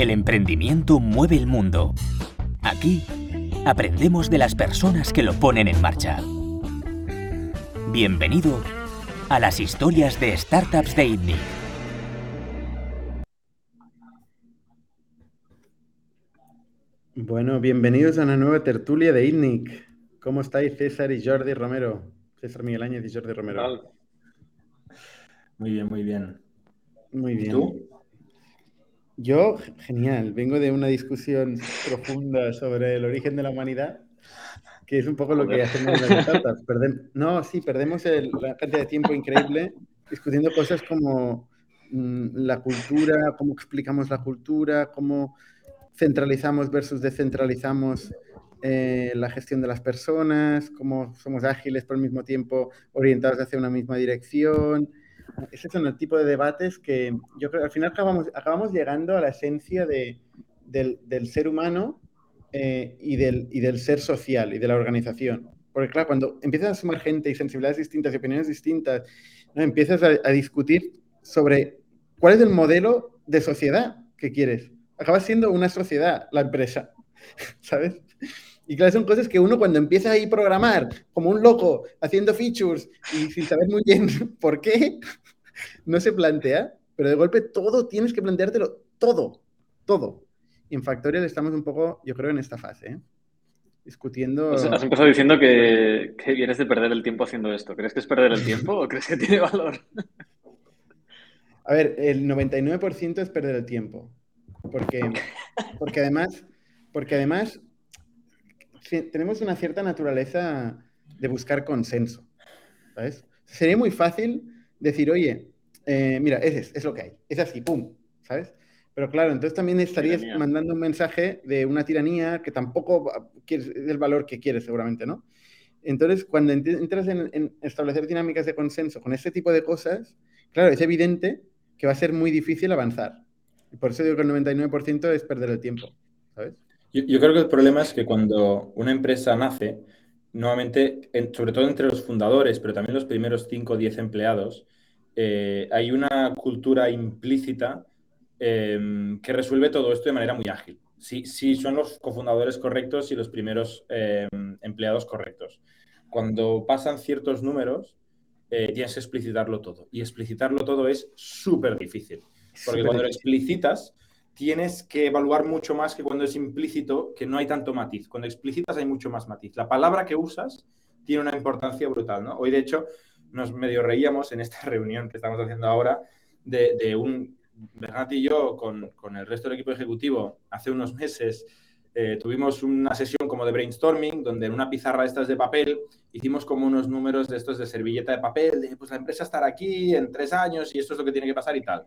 El emprendimiento mueve el mundo. Aquí aprendemos de las personas que lo ponen en marcha. Bienvenido a las historias de Startups de ITNIC. Bueno, bienvenidos a una nueva tertulia de ITNIC. ¿Cómo estáis César y Jordi Romero? César Miguel Áñez y Jordi Romero. Muy bien, muy bien. Muy bien. ¿Tú? Yo, genial. Vengo de una discusión profunda sobre el origen de la humanidad, que es un poco lo que hacemos en las startups. no, sí, perdemos la cantidad de tiempo increíble discutiendo cosas como mm, la cultura, cómo explicamos la cultura, cómo centralizamos versus descentralizamos eh, la gestión de las personas, cómo somos ágiles pero al mismo tiempo orientados hacia una misma dirección. Ese son el tipo de debates que yo creo que al final acabamos, llegando a la esencia de, del, ser humano eh, y, del, y del ser social y de la organización. Porque claro, cuando empiezas a sumar gente y sensibilidades distintas y opiniones distintas, ¿no? empiezas a, discutir sobre cuál es el modelo de sociedad que quieres. Acaba siendo una sociedad, la empresa, ¿sabes? Y claro, son cosas que uno cuando empieza a ir programar como un loco, haciendo features y sin saber muy bien por qué, no se plantea, pero de golpe todo tienes que planteártelo, todo, todo. Y en Factorial estamos un poco, yo creo, en esta fase, ¿eh? discutiendo... has empezado diciendo que, que, vienes de perder el tiempo haciendo esto. ¿Crees que es perder el tiempo o crees que tiene valor? A ver, el 99% es perder el tiempo. Porque, porque además, porque además tenemos una cierta naturaleza de buscar consenso. ¿sabes? Sería muy fácil decir, oye, eh, mira, es, es lo que hay, es así, pum, ¿sabes? Pero claro, entonces también estarías mandando un mensaje de una tiranía que tampoco es el valor que quieres seguramente, ¿no? Entonces, cuando entras en, en, establecer dinámicas de consenso con este tipo de cosas, claro, es evidente que va a ser muy difícil avanzar. Por eso digo que el 99% es perder el tiempo, ¿sabes? Yo, creo que el problema es que cuando una empresa nace, nuevamente, sobre todo entre los fundadores, pero también los primeros 5 o 10 empleados, eh, hay una cultura implícita em, que resuelve todo esto de manera muy ágil. Si, son los cofundadores correctos y los primeros em, empleados correctos. Cuando pasan ciertos números, eh, tienes que explicitarlo todo. Y explicitarlo todo es súper difícil. Porque cuando lo explicitas, tienes que evaluar mucho más que cuando es implícito, que no hay tanto matiz. Cuando explicitas hay mucho más matiz. La palabra que usas tiene una importancia brutal, ¿no? Hoy, de hecho, nos medio reíamos en esta reunión que estamos haciendo ahora de, un... Bernat y yo, con, el resto del equipo ejecutivo, hace unos meses eh, tuvimos una sesión como de brainstorming, donde en una pizarra estas de papel hicimos como unos números de estos de servilleta de papel, de pues la empresa estará aquí en tres años y esto es lo que tiene que pasar y tal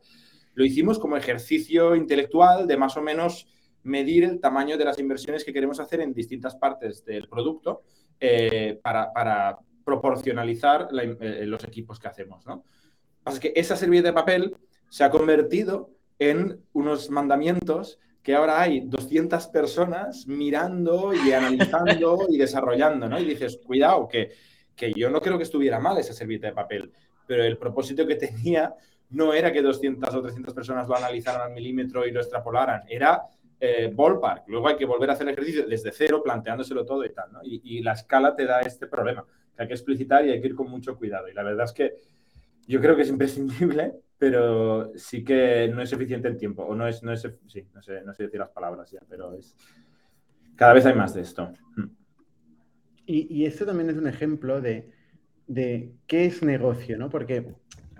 lo hicimos como ejercicio intelectual de más o menos medir el tamaño de las inversiones que queremos hacer en distintas partes del producto eh, para, proporcionalizar eh, los equipos que hacemos. ¿no? Así que esa servilleta de papel se ha convertido en unos mandamientos que ahora hay 200 personas mirando y analizando y desarrollando, ¿no? Y dices, cuidado, que, que yo no creo que estuviera mal esa servilleta de papel, pero el propósito que tenía no era que 200 o 300 personas lo analizaran al milímetro y lo extrapolaran, era eh, ballpark. Luego hay que volver a hacer el ejercicio desde cero, planteándoselo todo y tal. ¿no? Y, la escala te da este problema, que hay que explicitar y hay que ir con mucho cuidado. Y la verdad es que yo creo que es imprescindible, pero sí que no es eficiente en tiempo. O no es, no es sí, no sé, no sé decir las palabras ya, pero es. Cada vez hay más de esto. Hmm. Y, y esto también es un ejemplo de, de qué es negocio, ¿no? Porque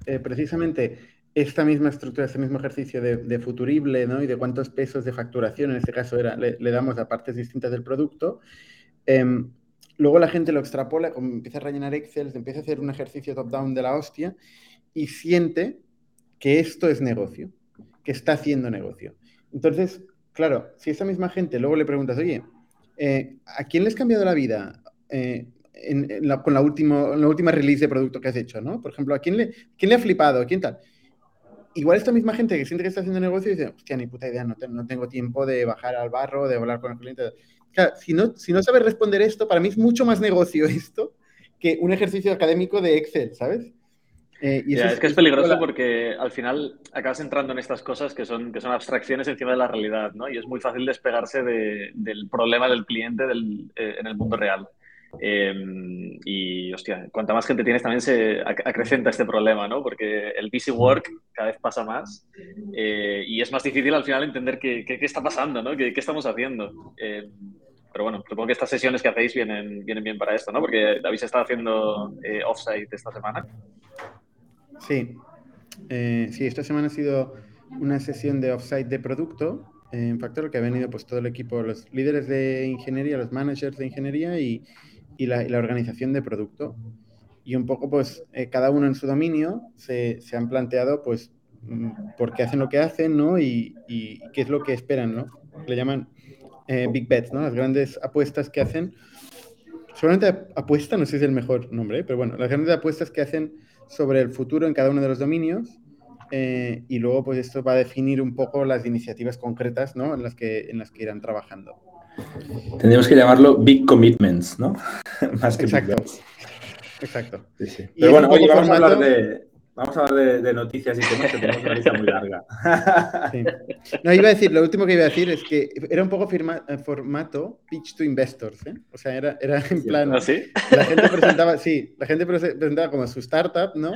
eh, precisamente esta misma estructura, este mismo ejercicio de, futurible ¿no? y de cuántos pesos de facturación, en este caso era, le, damos a partes distintas del producto, em, luego la gente lo extrapola, empieza a rellenar Excel, empieza a hacer un ejercicio top-down de la hostia y siente que esto es negocio, que está haciendo negocio. Entonces, claro, si esa misma gente luego le preguntas, oye, eh, ¿a quién le has cambiado la vida? Eh, con la, última, la última release de producto que has hecho, ¿no? Por ejemplo, ¿a quién le, quién le ha flipado? ¿A quién tal? Igual esta misma gente que siente que está haciendo negocio dice, hostia, ni puta idea, no, no tengo tiempo de bajar al barro, de hablar con el cliente. Claro, si no, si no sabes responder esto, para mí es mucho más negocio esto que un ejercicio académico de Excel, ¿sabes? Eh, y es, que es peligroso porque al final acabas entrando en estas cosas que son, que son abstracciones encima de la realidad, ¿no? Y es muy fácil despegarse del problema del cliente del, eh, en el mundo real. Em, y, hostia, cuanta más gente tienes también se acrecenta este problema, ¿no? Porque el busy work cada vez pasa más eh, y es más difícil al final entender qué, qué, está pasando, ¿no? ¿Qué, qué estamos haciendo? Em, pero bueno, supongo que estas sesiones que hacéis vienen, vienen bien para esto, ¿no? Porque David se está haciendo eh, offsite esta semana. Sí. Eh, sí, esta semana ha sido una sesión de offsite de producto en Factor, que ha venido pues todo el equipo, los líderes de ingeniería, los managers de ingeniería y, y, la, organización de producto. Y un poco, pues, eh, cada uno en su dominio se, se, han planteado, pues, mm, por qué hacen lo que hacen, ¿no? Y, y, qué es lo que esperan, ¿no? Le llaman eh, big bets, ¿no? Las grandes apuestas que hacen. Seguramente apuesta, no sé si es el mejor nombre, pero bueno, las grandes apuestas que hacen sobre el futuro en cada uno de los dominios. Eh, y luego, pues esto va a definir un poco las iniciativas concretas, ¿no? En las que, en las que irán trabajando. Tendríamos que llamarlo Big Commitments, ¿no? Más que Exacto. Exacto. Sí, sí. Pero bueno, hoy vamos a hablar de, Vamos a hablar de, noticias y temas que tenemos una lista muy larga. No, iba a decir, lo último que iba a decir es que era un poco eh, formato pitch to investors, ¿eh? O sea, era, era en plan... ¿Ah, sí? La gente presentaba, sí, la gente presentaba como su startup, ¿no?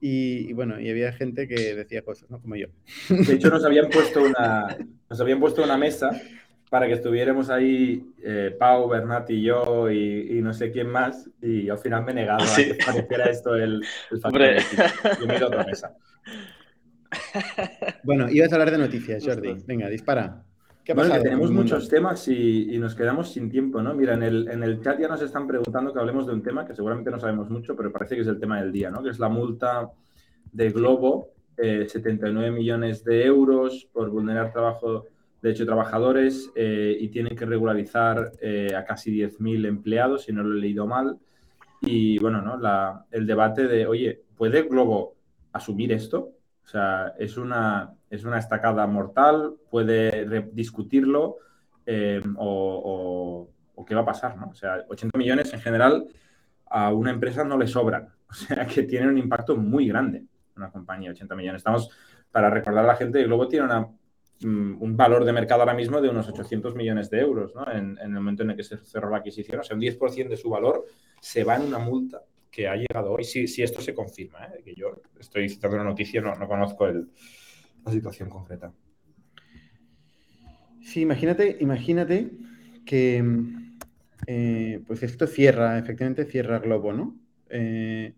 Y, bueno, y había gente que decía cosas, ¿no? Como yo. De hecho, nos habían puesto una, nos habían puesto una mesa para que estuviéramos ahí eh, Pau, Bernat y yo y, no sé quién más, y al final me he negado a que pareciera esto el, el factor. Yo me he ido a otra mesa. Bueno, ibas a hablar de noticias, Jordi. Venga, dispara. ¿Qué bueno, que tenemos muchos temas y, nos quedamos sin tiempo, ¿no? Mira, en el, en el chat ya nos están preguntando que hablemos de un tema que seguramente no sabemos mucho, pero parece que es el tema del día, ¿no? Que es la multa de Globo, 79 eh, millones de euros por vulnerar trabajo de hecho trabajadores eh, y tienen que regularizar eh, a casi 10.000 empleados, si no lo he leído mal. Y bueno, ¿no? La, el debate de, oye, ¿puede Globo asumir esto? O sea, es una, es una estacada mortal, puede discutirlo eh, o, qué va a pasar, ¿no? O sea, 80 millones en general a una empresa no le sobran. O sea, que tiene un impacto muy grande una compañía, 80 millones. Estamos, para recordar a la gente, Globo tiene una un valor de mercado ahora mismo de unos 800 millones de euros ¿no? en, el momento en el que se cerró la adquisición. O sea, un 10% de su valor se va en una multa que ha llegado hoy, si, si esto se confirma, ¿eh? que yo estoy citando una noticia, no, no conozco el, la situación concreta. Sí, imagínate, imagínate que eh, pues esto cierra, efectivamente cierra Globo, ¿no? Eh,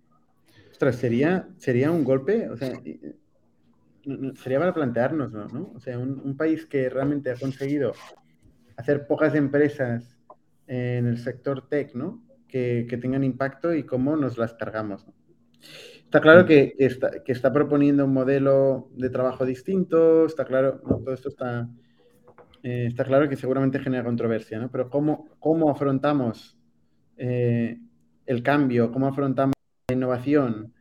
ostras, sería, sería un golpe, o sea, sería para plantearnos, ¿no? O sea, un, país que realmente ha conseguido hacer pocas empresas en el sector tech, ¿no? Que, tengan impacto y cómo nos las cargamos. Está claro mm. que, está, que está proponiendo un modelo de trabajo distinto, está claro, todo esto está, eh, está claro que seguramente genera controversia, ¿no? Pero cómo, cómo afrontamos eh, el cambio, cómo afrontamos la innovación,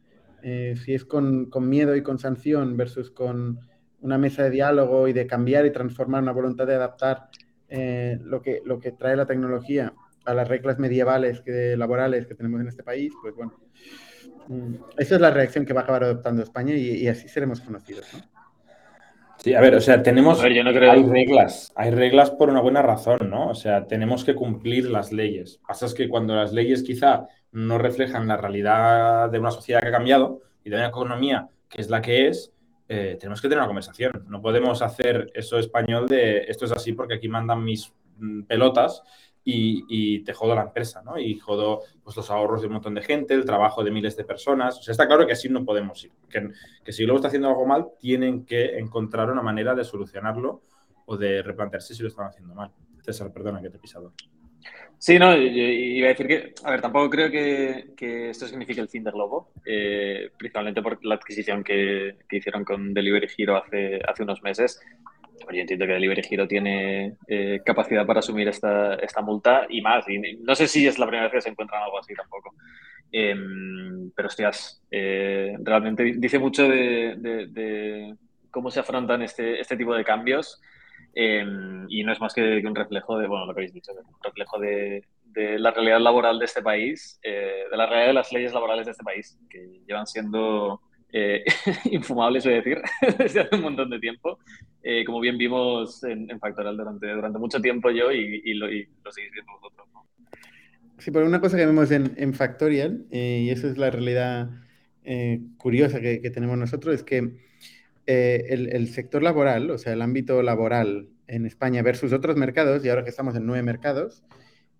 eh, si es con, miedo y con sanción versus con una mesa de diálogo y de cambiar y transformar una voluntad de adaptar eh, lo, que, lo que trae la tecnología a las reglas medievales que, laborales que tenemos en este país, pues bueno, mm, esa es la reacción que va a acabar adoptando España y, así seremos conocidos. Sí, a ver, o sea, tenemos, hay reglas, hay reglas por una buena razón, ¿no? O sea, tenemos que cumplir las leyes. Pasa es que cuando las leyes quizá no reflejan la realidad de una sociedad que ha cambiado y de una economía que es la que es, eh, tenemos que tener una conversación. No podemos hacer eso español de esto es así porque aquí mandan mis mm, pelotas y, te jodo la empresa, ¿no? Y jodo pues, los ahorros de un montón de gente, el trabajo de miles de personas. O está claro que así no podemos ir. Que, que si luego está haciendo algo mal, tienen que encontrar una manera de solucionarlo o de replantearse si lo están haciendo mal. César, perdona que te he pisado. Sí, no, iba a decir que, a ver, tampoco creo que, esto signifique el fin de Globo, eh, principalmente por la adquisición que, hicieron con Delivery Hero hace, hace unos meses. Yo entiendo que Delivery Hero tiene eh, capacidad para asumir esta, esta multa y más. Y no sé si es la primera vez que se encuentran algo así tampoco. Em, pero, hostias, eh, realmente dice mucho de, de, cómo se afrontan este, este tipo de cambios Em, y no es más que, un reflejo de, bueno, lo que habéis dicho, un reflejo de, de la realidad laboral de este país, eh, de la realidad de las leyes laborales de este país, que llevan siendo eh, infumables, voy a decir, desde hace un montón de tiempo, eh, como bien vimos en, Factorial durante, durante mucho tiempo yo y, lo, seguís viendo vosotros. Sí, pero una cosa que vemos en, en Factorial, y eso es la realidad curiosa que, que, tenemos nosotros, es que el, el sector laboral, o sea, el ámbito laboral en España versus otros mercados, y ahora que estamos en nueve mercados,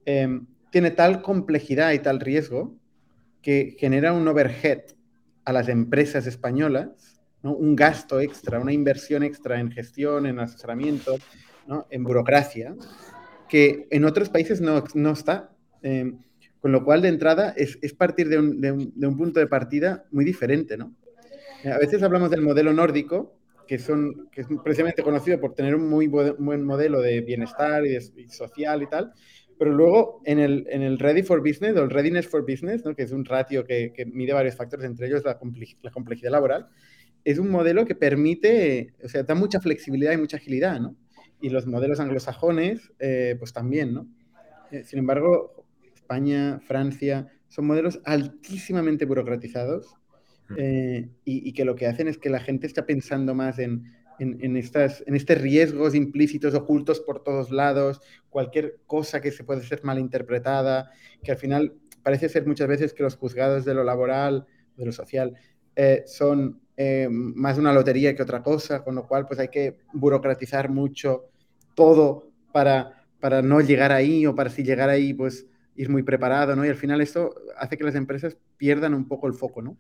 em, tiene tal complejidad y tal riesgo que genera un overhead a las empresas españolas, un gasto extra, una inversión extra en gestión, en asesoramiento, en burocracia, que en otros países no, no está. Em, con lo cual, de entrada, es, es partir de un, de, un, de un, punto de partida muy diferente. ¿no? A veces hablamos del modelo nórdico, que, son, es precisamente conocido por tener un muy buen modelo de bienestar y, social y tal, pero luego en el, Ready for Business o el Readiness for Business, ¿no? que es un ratio que, mide varios factores, entre ellos la, la, complejidad laboral, es un modelo que permite, o sea, da mucha flexibilidad y mucha agilidad, ¿no? Y los modelos anglosajones, eh, pues también, ¿no? Eh, sin embargo, España, Francia, son modelos altísimamente burocratizados eh, y, que lo que hacen es que la gente está pensando más en, en, estas, en estos riesgos implícitos, ocultos por todos lados, cualquier cosa que se puede ser malinterpretada, que al final parece ser muchas veces que los juzgados de lo laboral, de lo social, eh, son eh, más una lotería que otra cosa, con lo cual pues hay que burocratizar mucho todo para, para no llegar ahí o para si llegar ahí pues ir muy preparado, ¿no? Y al final esto hace que las empresas pierdan un poco el foco, ¿no?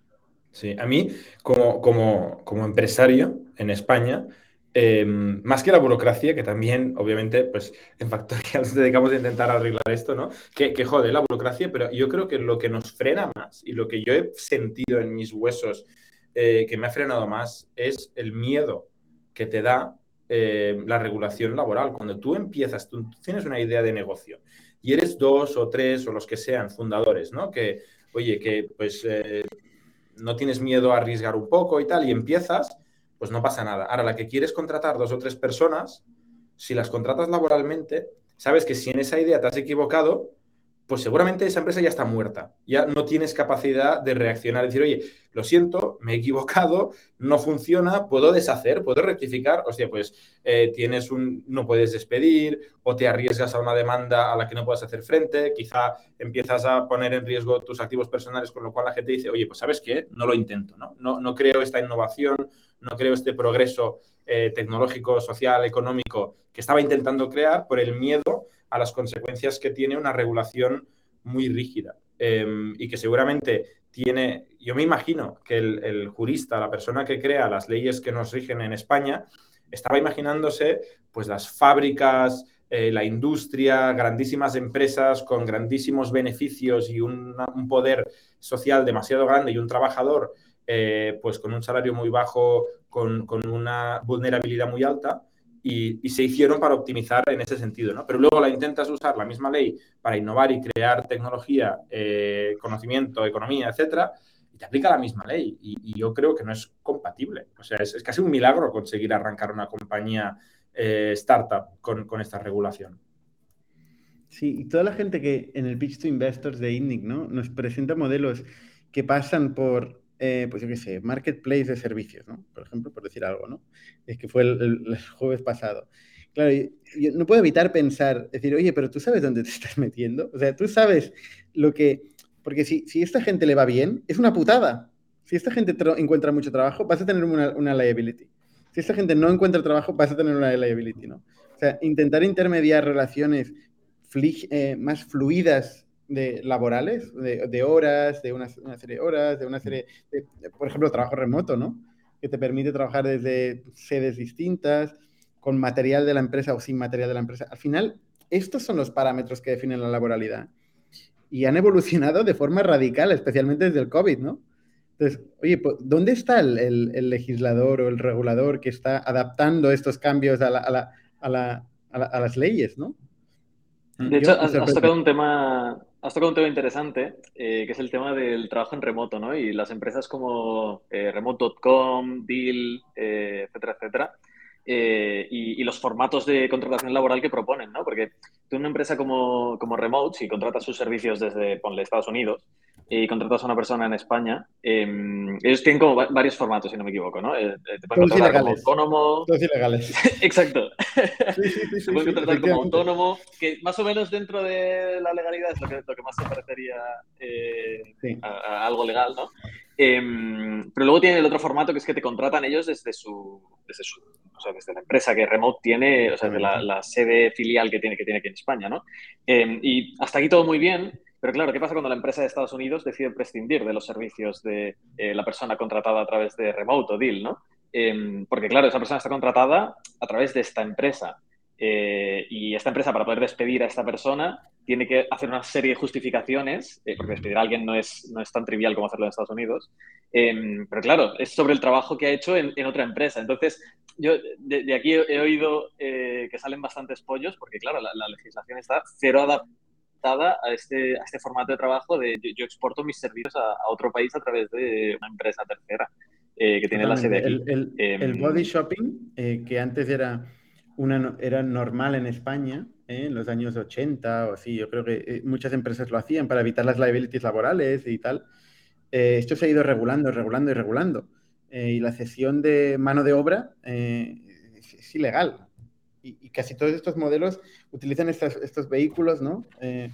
Sí, a mí, como, como, como empresario en España, em, más que la burocracia, que también, obviamente, pues en Factorial nos dedicamos a intentar arreglar esto, ¿no? Que, que jode la burocracia, pero yo creo que lo que nos frena más y lo que yo he sentido en mis huesos eh, que me ha frenado más es el miedo que te da eh, la regulación laboral. Cuando tú empiezas, tú tienes una idea de negocio y eres dos o tres o los que sean fundadores, ¿no? Que, oye, que pues eh, no tienes miedo a arriesgar un poco y tal, y empiezas, pues no pasa nada. Ahora, la que quieres contratar dos o tres personas, si las contratas laboralmente, sabes que si en esa idea te has equivocado, pues seguramente esa empresa ya está muerta. Ya no tienes capacidad de reaccionar, decir, oye, lo siento, me he equivocado, no funciona, puedo deshacer, puedo rectificar. Hostia, pues eh, tienes un, no puedes despedir o te arriesgas a una demanda a la que no puedas hacer frente, quizá empiezas a poner en riesgo tus activos personales, con lo cual la gente dice, oye, pues sabes qué, no lo intento. No, no creo esta innovación, no creo este progreso eh, tecnológico, social, económico que estaba intentando crear por el miedo a las consecuencias que tiene una regulación muy rígida. Em, y que seguramente tiene, yo me imagino que el, jurista, la persona que crea las leyes que nos rigen en España, estaba imaginándose pues las fábricas, eh, la industria, grandísimas empresas con grandísimos beneficios y un poder social demasiado grande y un trabajador eh, pues con un salario muy bajo, con, con una vulnerabilidad muy alta y, se hicieron para optimizar en ese sentido, ¿no? Pero luego la intentas usar la misma ley para innovar y crear tecnología, eh, conocimiento, economía, etcétera, y te aplica la misma ley. Y, yo creo que no es compatible. O sea, es, casi un milagro conseguir arrancar una compañía eh, startup con, con, esta regulación. Sí, y toda la gente que en el Pitch to Investors de INNIC, ¿no? Nos presenta modelos que pasan por eh, pues yo qué sé, marketplace de servicios, ¿no? Por ejemplo, por decir algo, ¿no? Es que fue el, jueves pasado. Claro, yo no puedo evitar pensar, decir, oye, pero tú sabes dónde te estás metiendo. O sea, tú sabes lo que... Porque si, si esta gente le va bien, es una putada. Si esta gente encuentra mucho trabajo, vas a tener una, una liability. Si esta gente no encuentra trabajo, vas a tener una liability, ¿no? O sea, intentar intermediar relaciones eh, más fluidas de laborales, de, horas, de una, serie de horas, de una serie, de, por ejemplo, trabajo remoto, ¿no? Que te permite trabajar desde sedes distintas, con material de la empresa o sin material de la empresa. Al final, estos son los parámetros que definen la laboralidad. Y han evolucionado de forma radical, especialmente desde el COVID, ¿no? Entonces, oye, pues, ¿dónde está el, legislador o el regulador que está adaptando estos cambios a, a, las leyes, ¿no? De hecho, has, tocado un tema Has tocado un tema interesante, eh, que es el tema del trabajo en remoto, ¿no? Y las empresas como eh, remote.com, Deal, eh, etcétera, etcétera, y, los formatos de contratación laboral que proponen, ¿no? Porque tú una empresa como, como Remote, si contratas sus servicios desde, ponle, Estados Unidos, y contratas a una persona en España, em, ellos tienen como varios formatos, si no me equivoco, ¿no? Eh, eh, te pueden contratar como autónomo. Todos ilegales. Exacto. Sí, sí, sí, te pueden contratar como autónomo, que más o menos dentro de la legalidad es lo que, lo que más se parecería eh, a, algo legal, ¿no? Em, pero luego tienen el otro formato que es que te contratan ellos desde su, desde su o sea, desde la empresa que Remote tiene, o sea, de la, la, sede filial que tiene, que tiene aquí en España, ¿no? Em, y hasta aquí todo muy bien, pero claro, ¿qué pasa cuando la empresa de Estados Unidos decide prescindir de los servicios de eh, la persona contratada a través de Remote o Deal, ¿no? Em, porque claro, esa persona está contratada a través de esta empresa. Eh, y esta empresa, para poder despedir a esta persona, tiene que hacer una serie de justificaciones, eh, porque despedir a alguien no es, no es tan trivial como hacerlo en Estados Unidos. Em, pero claro, es sobre el trabajo que ha hecho en, otra empresa. Entonces, yo de, aquí he, oído que salen bastantes pollos, porque claro, la, la legislación está cero adaptada a este, a este formato de trabajo de yo, exporto mis servicios a, otro país a través de una empresa tercera eh, que tiene la sede aquí. El, em, body shopping, eh, que antes era, una, era normal en España, eh, en los años 80 o así, yo creo que muchas empresas lo hacían para evitar las liabilities laborales y tal. esto se ha ido regulando, regulando y regulando. y la cesión de mano de obra es ilegal y, casi todos estos modelos utilizan estos vehículos, ¿no? Eh,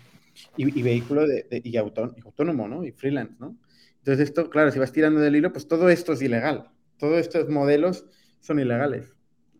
y, vehículo de, y, autónomo, ¿no? Y freelance, ¿no? Entonces esto, claro, si vas tirando del hilo, pues todo esto es ilegal. Todos estos modelos son ilegales.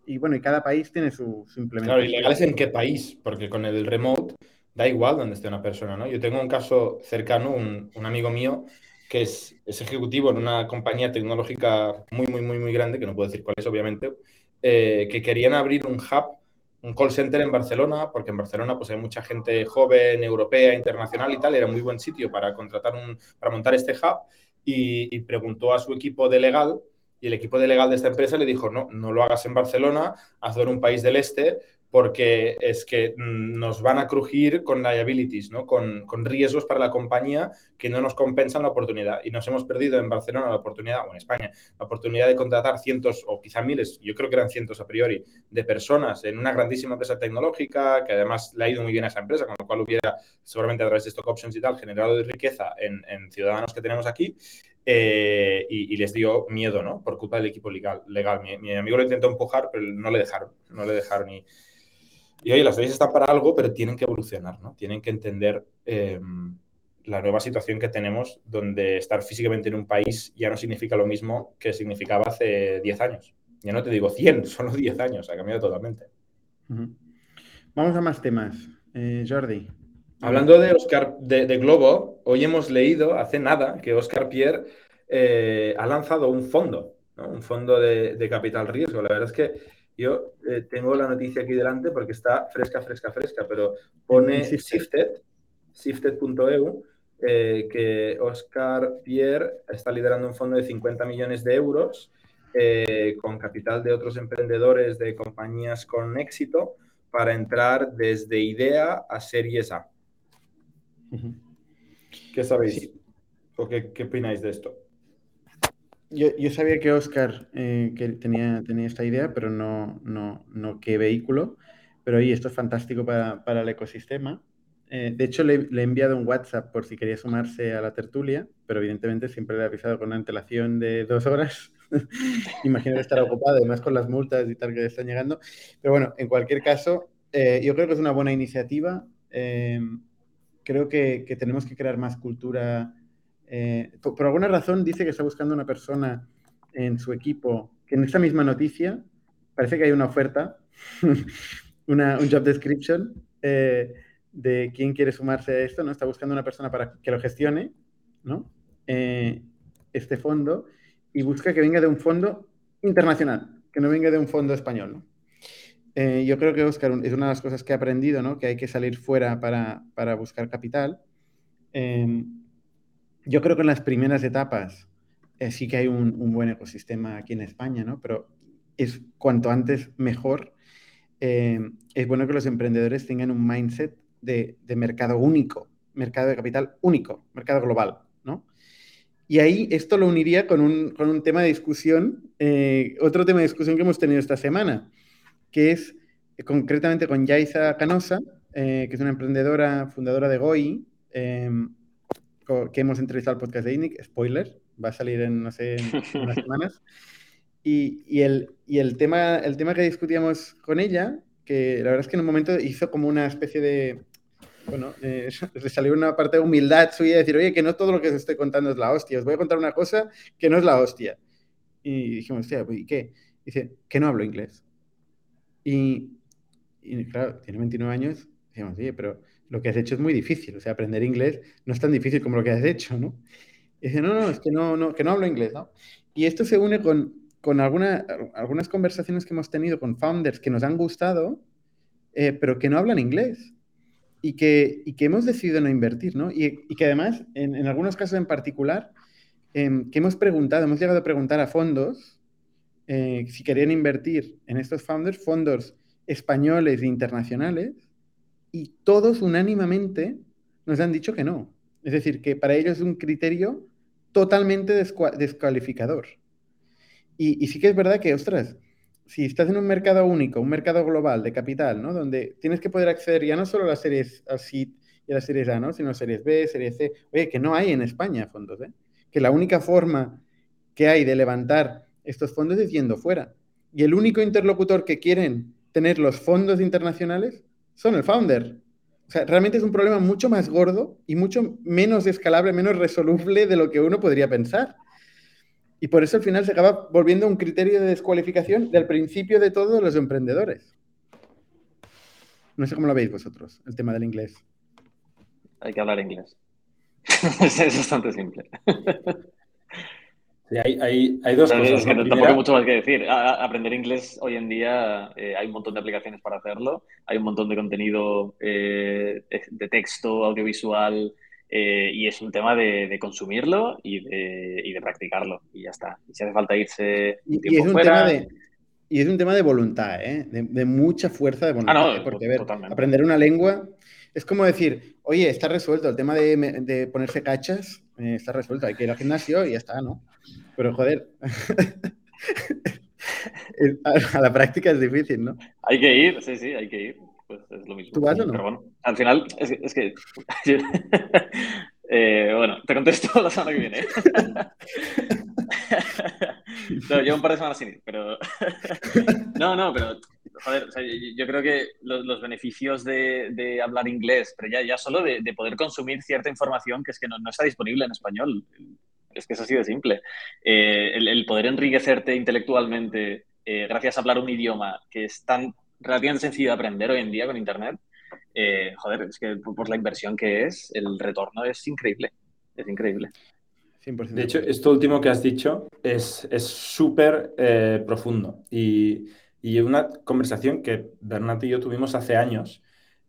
Y bueno, y cada país tiene su, su implementación. Claro, ilegales en qué país, porque con el remote da igual donde esté una persona, ¿no? Yo tengo un caso cercano, un, un amigo mío que es, es, ejecutivo en una compañía tecnológica muy, muy, muy, muy grande, que no puedo decir cuál es, obviamente, eh, que querían abrir un hub un call center en Barcelona, porque en Barcelona pues, hay mucha gente joven, europea, internacional y tal, era muy buen sitio para contratar un, para montar este hub y, y, preguntó a su equipo de legal y el equipo de legal de esta empresa le dijo, no, no lo hagas en Barcelona, hazlo en un país del este porque es que mm, nos van a crujir con liabilities, ¿no? Con, con, riesgos para la compañía que no nos compensan la oportunidad. Y nos hemos perdido en Barcelona la oportunidad, o en España, la oportunidad de contratar cientos o quizá miles, yo creo que eran cientos a priori, de personas en una grandísima empresa tecnológica, que además le ha ido muy bien a esa empresa, con lo cual hubiera seguramente a través de stock options y tal generado riqueza en, en ciudadanos que tenemos aquí. Eh, y, les dio miedo, ¿no? Por culpa del equipo legal. legal. Mi, mi, amigo lo intentó empujar, pero no le dejaron, no le dejaron y, y oye, las leyes están para algo, pero tienen que evolucionar, ¿no? Tienen que entender em, la nueva situación que tenemos, donde estar físicamente en un país ya no significa lo mismo que significaba hace 10 años. Ya no te digo 100, solo 10 años, ha cambiado totalmente. Vamos a más temas. Eh, Jordi. Hablando de Oscar de, Globo, hoy hemos leído hace nada que Oscar Pierre eh, ha lanzado un fondo, un fondo de, de capital riesgo. La verdad es que yo eh, tengo la noticia aquí delante porque está fresca, fresca, fresca, pero pone Shifted, shifted.eu, eh, que Oscar Pierre está liderando un fondo de 50 millones de euros eh, con capital de otros emprendedores de compañías con éxito para entrar desde idea a series A. ¿Qué sabéis? ¿O qué, qué opináis de esto? Yo, sabía que Oscar eh, que tenía, tenía esta idea, pero no, no, no qué vehículo. Pero oye, esto es fantástico para, para el ecosistema. Eh, de hecho, le, he enviado un WhatsApp por si quería sumarse a la tertulia, pero evidentemente siempre le he avisado con una antelación de dos horas. Imagino que estará ocupado, además con las multas y tal que le están llegando. Pero bueno, en cualquier caso, eh, yo creo que es una buena iniciativa. creo que, que tenemos que crear más cultura eh, por, alguna razón dice que está buscando una persona en su equipo que en esta misma noticia parece que hay una oferta, una, un job description eh, de quién quiere sumarse a esto, ¿no? Está buscando una persona para que lo gestione, ¿no? Eh, este fondo y busca que venga de un fondo internacional, que no venga de un fondo español, yo creo que Oscar es una de las cosas que he aprendido, ¿no? Que hay que salir fuera para, para buscar capital. Em, yo creo que en las primeras etapas eh, sí que hay un, buen ecosistema aquí en España, ¿no? Pero es cuanto antes mejor. Eh, es bueno que los emprendedores tengan un mindset de, mercado único, mercado de capital único, mercado global, ¿no? Y ahí esto lo uniría con un, tema de discusión, eh, otro tema de discusión que hemos tenido esta semana, que es concretamente con Yaiza Canosa, que es una emprendedora, fundadora de GOI, em, que hemos entrevistado al podcast de INIC, spoiler, va a salir en, no sé, en unas semanas. Y, y, el, y el, tema, el tema que discutíamos con ella, que la verdad es que en un momento hizo como una especie de, bueno, eh, le salió una parte de humildad suya de decir, oye, que no todo lo que os estoy contando es la hostia, os voy a contar una cosa que no es la hostia. Y dijimos, hostia, ¿y qué? Dice, que no hablo inglés. Y, y claro, tiene 29 años, decíamos, oye, pero lo que has hecho es muy difícil, o sea, aprender inglés no es tan difícil como lo que has hecho, ¿no? Y dice, no, no, es que no, no, que no hablo inglés, ¿no? Y esto se une con, con alguna, algunas conversaciones que hemos tenido con founders que nos han gustado, eh, pero que no hablan inglés y que, y que hemos decidido no invertir, ¿no? Y, y que además, en, en, algunos casos en particular, eh, que hemos preguntado, hemos llegado a preguntar a fondos eh, si querían invertir en estos founders, fondos españoles e internacionales, y todos unánimemente nos han dicho que no. Es decir, que para ellos es un criterio totalmente descualificador. Y, sí que es verdad que, ostras, si estás en un mercado único, un mercado global de capital, ¿no? Donde tienes que poder acceder ya no solo a las series a SID y a las series A, ¿no? Sino a series B, series C. Oye, que no hay en España fondos, ¿eh? Que la única forma que hay de levantar estos fondos es yendo fuera. Y el único interlocutor que quieren tener los fondos internacionales son el founder. O sea, realmente es un problema mucho más gordo y mucho menos escalable, menos resoluble de lo que uno podría pensar. Y por eso al final se acaba volviendo un criterio de descualificación del principio de todos los emprendedores. No sé cómo lo veis vosotros, el tema del inglés. Hay que hablar inglés. es bastante simple. Hay, hay, hay, dos cosas. Es que ¿no? tampoco hay mucho más que decir. A, aprender inglés hoy en día eh, hay un montón de aplicaciones para hacerlo. Hay un montón de contenido eh, de texto, audiovisual, eh, y es un tema de, de consumirlo y de, y de, practicarlo. Y ya está. Y si hace falta irse un y, y es un fuera... tema de y es un tema de voluntad, ¿eh? de, de, mucha fuerza de voluntad. Ah, no, ¿eh? Porque ver, aprender una lengua es como decir, oye, está resuelto el tema de, de ponerse cachas, eh, está resuelto, hay que ir al gimnasio y ya está, ¿no? Pero joder, a, a, la práctica es difícil, ¿no? Hay que ir, sí, sí, hay que ir. Pues es lo mismo. ¿Tú vas o no? Pero bueno, al final, es, es que. eh, bueno, te contesto la semana que viene. no, llevo un par de semanas sin ir, pero. no, no, pero. Joder, o sea, yo creo que los, los beneficios de, de, hablar inglés, pero ya, ya solo de, de, poder consumir cierta información que es que no, no está disponible en español. Es que es así de simple. Eh, el, el, poder enriquecerte intelectualmente eh, gracias a hablar un idioma que es tan relativamente sencillo de aprender hoy en día con Internet, eh, joder, es que por, por, la inversión que es, el retorno es increíble. Es increíble. 100%. De hecho, esto último que has dicho es súper eh, profundo. Y, y, una conversación que Bernat y yo tuvimos hace años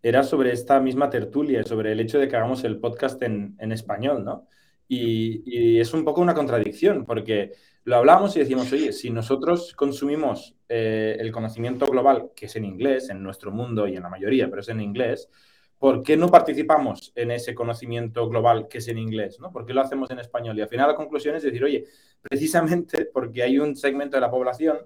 era sobre esta misma tertulia, sobre el hecho de que hagamos el podcast en, español, ¿no? Y, y, es un poco una contradicción, porque lo hablamos y decimos, oye, si nosotros consumimos eh, el conocimiento global, que es en inglés, en nuestro mundo y en la mayoría, pero es en inglés, ¿por qué no participamos en ese conocimiento global que es en inglés? ¿no? ¿Por qué lo hacemos en español? Y al final la conclusión es decir, oye, precisamente porque hay un segmento de la población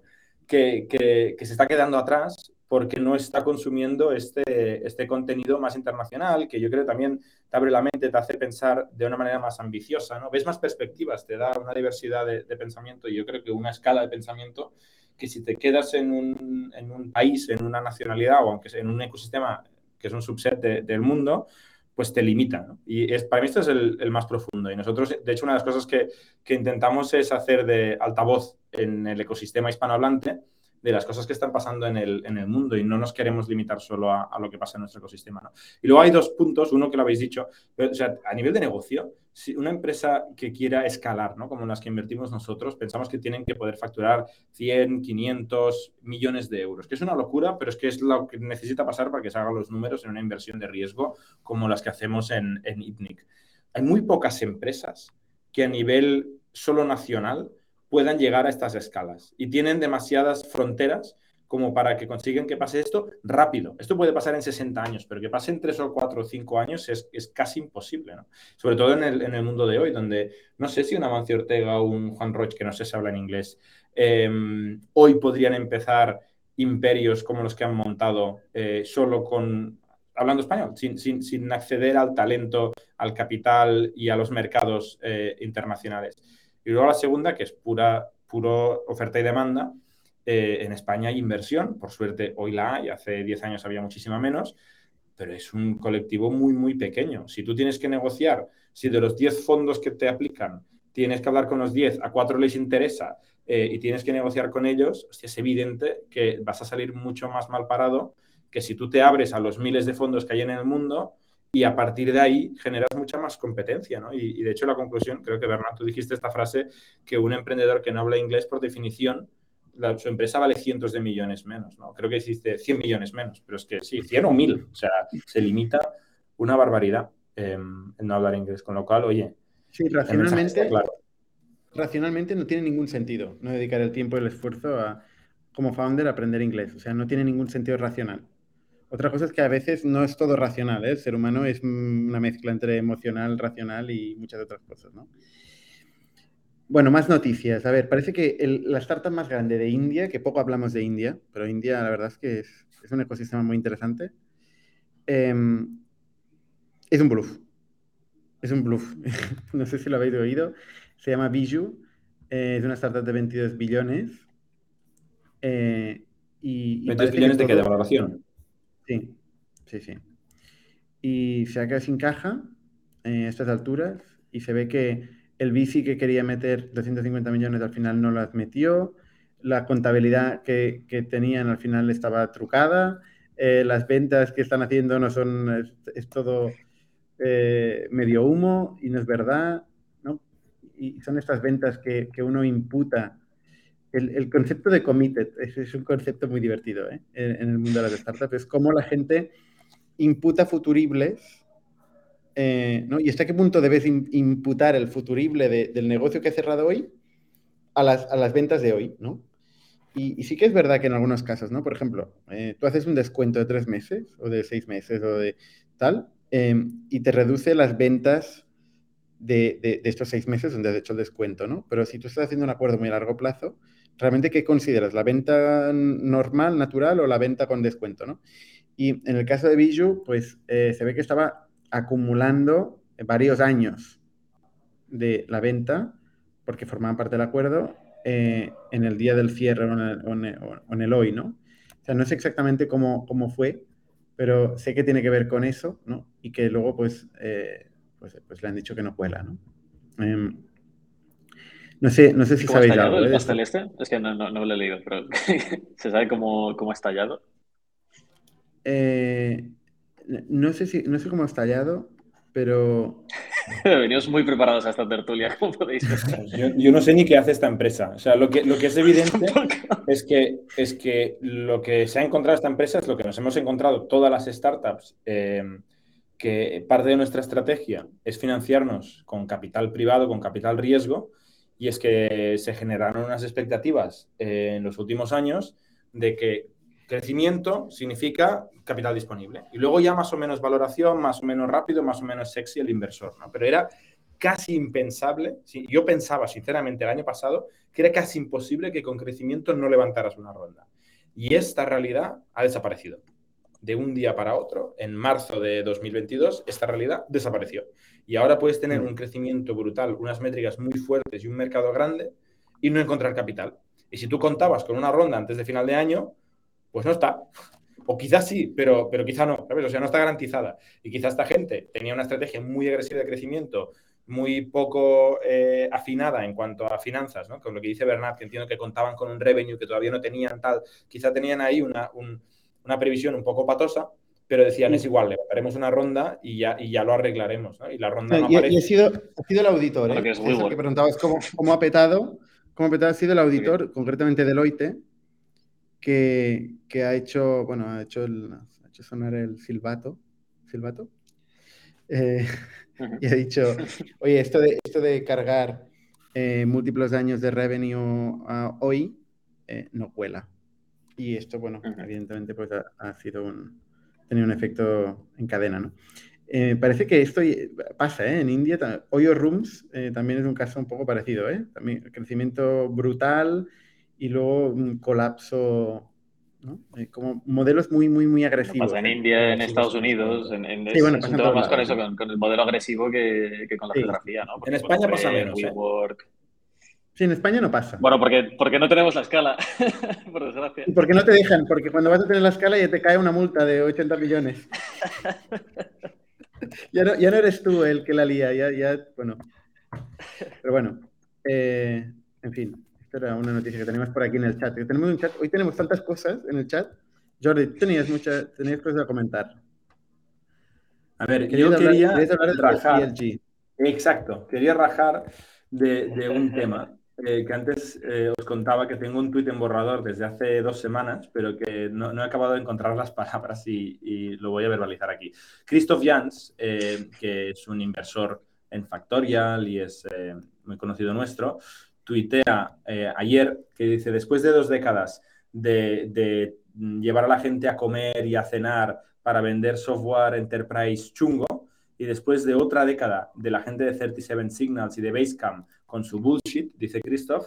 que, se está quedando atrás porque no está consumiendo este, este contenido más internacional, que yo creo también te abre la mente, te hace pensar de una manera más ambiciosa, ¿no? Ves más perspectivas, te da una diversidad de, pensamiento y yo creo que una escala de pensamiento que si te quedas en un, en un, país, en una nacionalidad o aunque sea en un ecosistema que es un subset de, del mundo, pues te limita. ¿no? Y es, para mí esto es el, el, más profundo. Y nosotros, de hecho, una de las cosas que, que intentamos es hacer de altavoz en el ecosistema hispanohablante de las cosas que están pasando en el, en el mundo y no nos queremos limitar solo a, lo que pasa en nuestro ecosistema. ¿no? Y luego hay dos puntos, uno que lo habéis dicho, pero, a nivel de negocio, si una empresa que quiera escalar, ¿no? como las que invertimos nosotros, pensamos que tienen que poder facturar 100, 500 millones de euros, que es una locura, pero es que es lo que necesita pasar para que se hagan los números en una inversión de riesgo como las que hacemos en, en. Hay muy pocas empresas que a nivel solo nacional puedan llegar a estas escalas. Y tienen demasiadas fronteras como para que consigan que pase esto rápido. Esto puede pasar en 60 años, pero que pase en 3 o 4 o 5 años es, es casi imposible. Sobre todo en el, en el, mundo de hoy, donde no sé si un Amancio Ortega o un Juan Roch, que no sé si habla en inglés, eh, hoy podrían empezar imperios como los que han montado eh, solo con, hablando español, sin, acceder al talento, al capital y a los mercados eh, internacionales. Y luego la segunda, que es pura puro oferta y demanda, eh, en España hay inversión, por suerte hoy la hay, hace 10 años había muchísima menos, pero es un colectivo muy, muy pequeño. Si tú tienes que negociar, si de los 10 fondos que te aplican tienes que hablar con los 10, a 4 les interesa eh, y tienes que negociar con ellos, es evidente que vas a salir mucho más mal parado que si tú te abres a los miles de fondos que hay en el mundo y a partir de ahí generas mucha más competencia, ¿no? Y, de hecho la conclusión, creo que Bernardo, tú dijiste esta frase, que un emprendedor que no habla inglés, por definición, su empresa vale cientos de millones menos, ¿no? Creo que hiciste 100 millones menos, pero es que sí, 100 o 1000, o sea, se limita una barbaridad em, en no hablar inglés, con lo cual, oye... Sí, racionalmente, racionalmente no tiene ningún sentido no dedicar el tiempo y el esfuerzo a, como founder, a aprender inglés, o sea, no tiene ningún sentido racional. Otra cosa es que a veces no es todo racional, ¿eh? el ser humano es una mezcla entre emocional, racional y muchas otras cosas, ¿no? Bueno, más noticias. A ver, parece que la startup más grande de India, que poco hablamos de India, pero India la verdad es que es, un ecosistema muy interesante, em, es un bluff. Es un bluff. no sé si lo habéis oído. Se llama Biju. Eh, es una startup de 22 billones. Eh, y, ¿22 billones de qué? ¿De valoración? Sí, sí, sí. Y se ha quedado sin caja eh, a estas alturas y se ve que el bici que quería meter 250 millones al final no las metió, la contabilidad que, tenían al final estaba trucada, eh, las ventas que están haciendo no son, es, todo eh, medio humo y no es verdad, ¿no? Y son estas ventas que, uno imputa. El, concepto de committed es, un concepto muy divertido ¿eh? en, el mundo de las startups, es cómo la gente imputa futuribles eh, ¿no? ¿Y hasta qué punto debes imputar el futurible del negocio que ha cerrado hoy a las, ventas de hoy? ¿no? Y, sí que es verdad que en algunos casos, ¿no? Por ejemplo, eh, tú haces un descuento de tres meses o de seis meses o de tal em, y te reduce las ventas de, estos seis meses donde has hecho el descuento, ¿no? Pero si tú estás haciendo un acuerdo muy a largo plazo, ¿realmente qué consideras? ¿La venta normal, natural o la venta con descuento, ¿no? Y en el caso de Bijou, pues eh, se ve que estaba acumulando varios años de la venta, porque formaban parte del acuerdo, eh, en el día del cierre o en el, hoy, ¿no? O sea, no sé exactamente cómo, cómo, fue, pero sé que tiene que ver con eso, ¿no? Y que luego, pues, eh, pues, pues, le han dicho que no cuela, ¿no? Em, no sé, no sé si sabéis algo. el pastel este? Es que no, no, lo he leído, pero ¿se sabe cómo, cómo ha estallado? Eh, no sé, si, no sé cómo ha estallado, pero... Venimos muy preparados a esta tertulia, como podéis ver. Yo, no sé ni qué hace esta empresa. O sea, lo que, lo que es evidente es que, es que lo que se ha encontrado esta empresa es lo que nos hemos encontrado todas las startups, eh, que parte de nuestra estrategia es financiarnos con capital privado, con capital riesgo, y es que se generaron unas expectativas eh, en los últimos años de que Crecimiento significa capital disponible. Y luego ya más o menos valoración, más o menos rápido, más o menos sexy el inversor. ¿no? Pero era casi impensable, yo pensaba sinceramente el año pasado que era casi imposible que con crecimiento no levantaras una ronda. Y esta realidad ha desaparecido. De un día para otro, en marzo de 2022, esta realidad desapareció. Y ahora puedes tener un crecimiento brutal, unas métricas muy fuertes y un mercado grande y no encontrar capital. Y si tú contabas con una ronda antes de final de año, pues no está. O quizás sí, pero, pero quizá no, O sea, no está garantizada. Y quizás esta gente tenía una estrategia muy agresiva de crecimiento, muy poco eh, afinada en cuanto a finanzas, ¿no? Con lo que dice Bernard, que entiendo que contaban con un revenue que todavía no tenían tal, quizá tenían ahí una, una previsión un poco patosa, pero decían, es igual, levantaremos una ronda y ya, y ya lo arreglaremos, ¿no? Y la ronda no, aparece. Y ha sido, ha sido el auditor, ¿eh? Que, es muy que preguntabas cómo, cómo, ha petado, cómo ha petado, ha sido el auditor, concretamente Deloitte, que, ha hecho, bueno, ha hecho, ha hecho sonar el silbato, silbato, eh, y ha dicho, oye, esto de, esto de cargar eh, múltiples años de revenue hoy eh, no cuela. Y esto, bueno, evidentemente pues ha, sido un, tenido un efecto en cadena, ¿no? parece que esto pasa ¿eh? en India. Oyo Rooms también es un caso un poco parecido. ¿eh? También crecimiento brutal, y luego un colapso Eh, como modelos muy, muy, muy agresivos. en India, en Estados Unidos, en, en sí, bueno, más con eso, con, el modelo agresivo que, que con la geografía, ¿no? en España pasa menos. ¿eh? Sí, en España no pasa. Bueno, porque, porque no tenemos la escala, por desgracia. ¿Y por qué no te dejan? Porque cuando vas a tener la escala ya te cae una multa de 80 millones. ya, no, ya no eres tú el que la lía, ya, ya bueno. Pero bueno, eh, en fin, esto era una noticia que tenemos por aquí en el chat. tenemos un chat. Hoy tenemos tantas cosas en el chat. Jordi, tenías, muchas, tenías cosas a comentar. A ver, yo quería rajar. Exacto, quería rajar de, de un tema eh, que antes eh, os contaba que tengo un tuit en borrador desde hace dos semanas, pero que no, he acabado de encontrar las palabras y, lo voy a verbalizar aquí. Christoph Jans, eh, que es un inversor en Factorial y es muy conocido nuestro, tuitea ayer que dice, después de dos décadas de, de llevar a la gente a comer y a cenar para vender software enterprise chungo, y después de otra década de la gente de 37 Signals y de Basecamp con su bullshit, dice Christoph,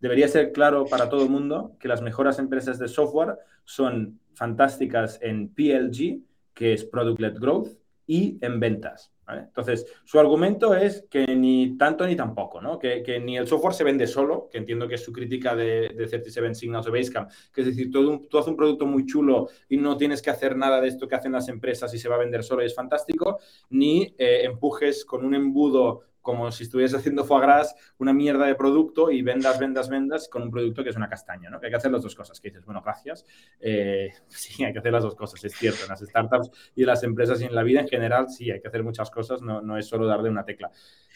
debería ser claro para todo el mundo que las mejores empresas de software son fantásticas en PLG, que es Product-Led Growth, y en ventas. Entonces, su argumento es que ni tanto ni tampoco, ¿no? Que, ni el software se vende solo, que entiendo que es su crítica de, 37 Signals o Basecamp, que es decir, todo un, tú haces un producto muy chulo y no tienes que hacer nada de esto que hacen las empresas y se va a vender solo y es fantástico, ni eh, empujes con un embudo como si estuvieras haciendo foie gras, una mierda de producto y vendas, vendas, vendas con un producto que es una castaña, ¿no? Que hay que hacer las dos cosas. Que dices, bueno, gracias. Eh, sí, hay que hacer las dos cosas, es cierto. En las startups y en las empresas y en la vida en general, sí, hay que hacer muchas cosas, no, no es solo darle una tecla.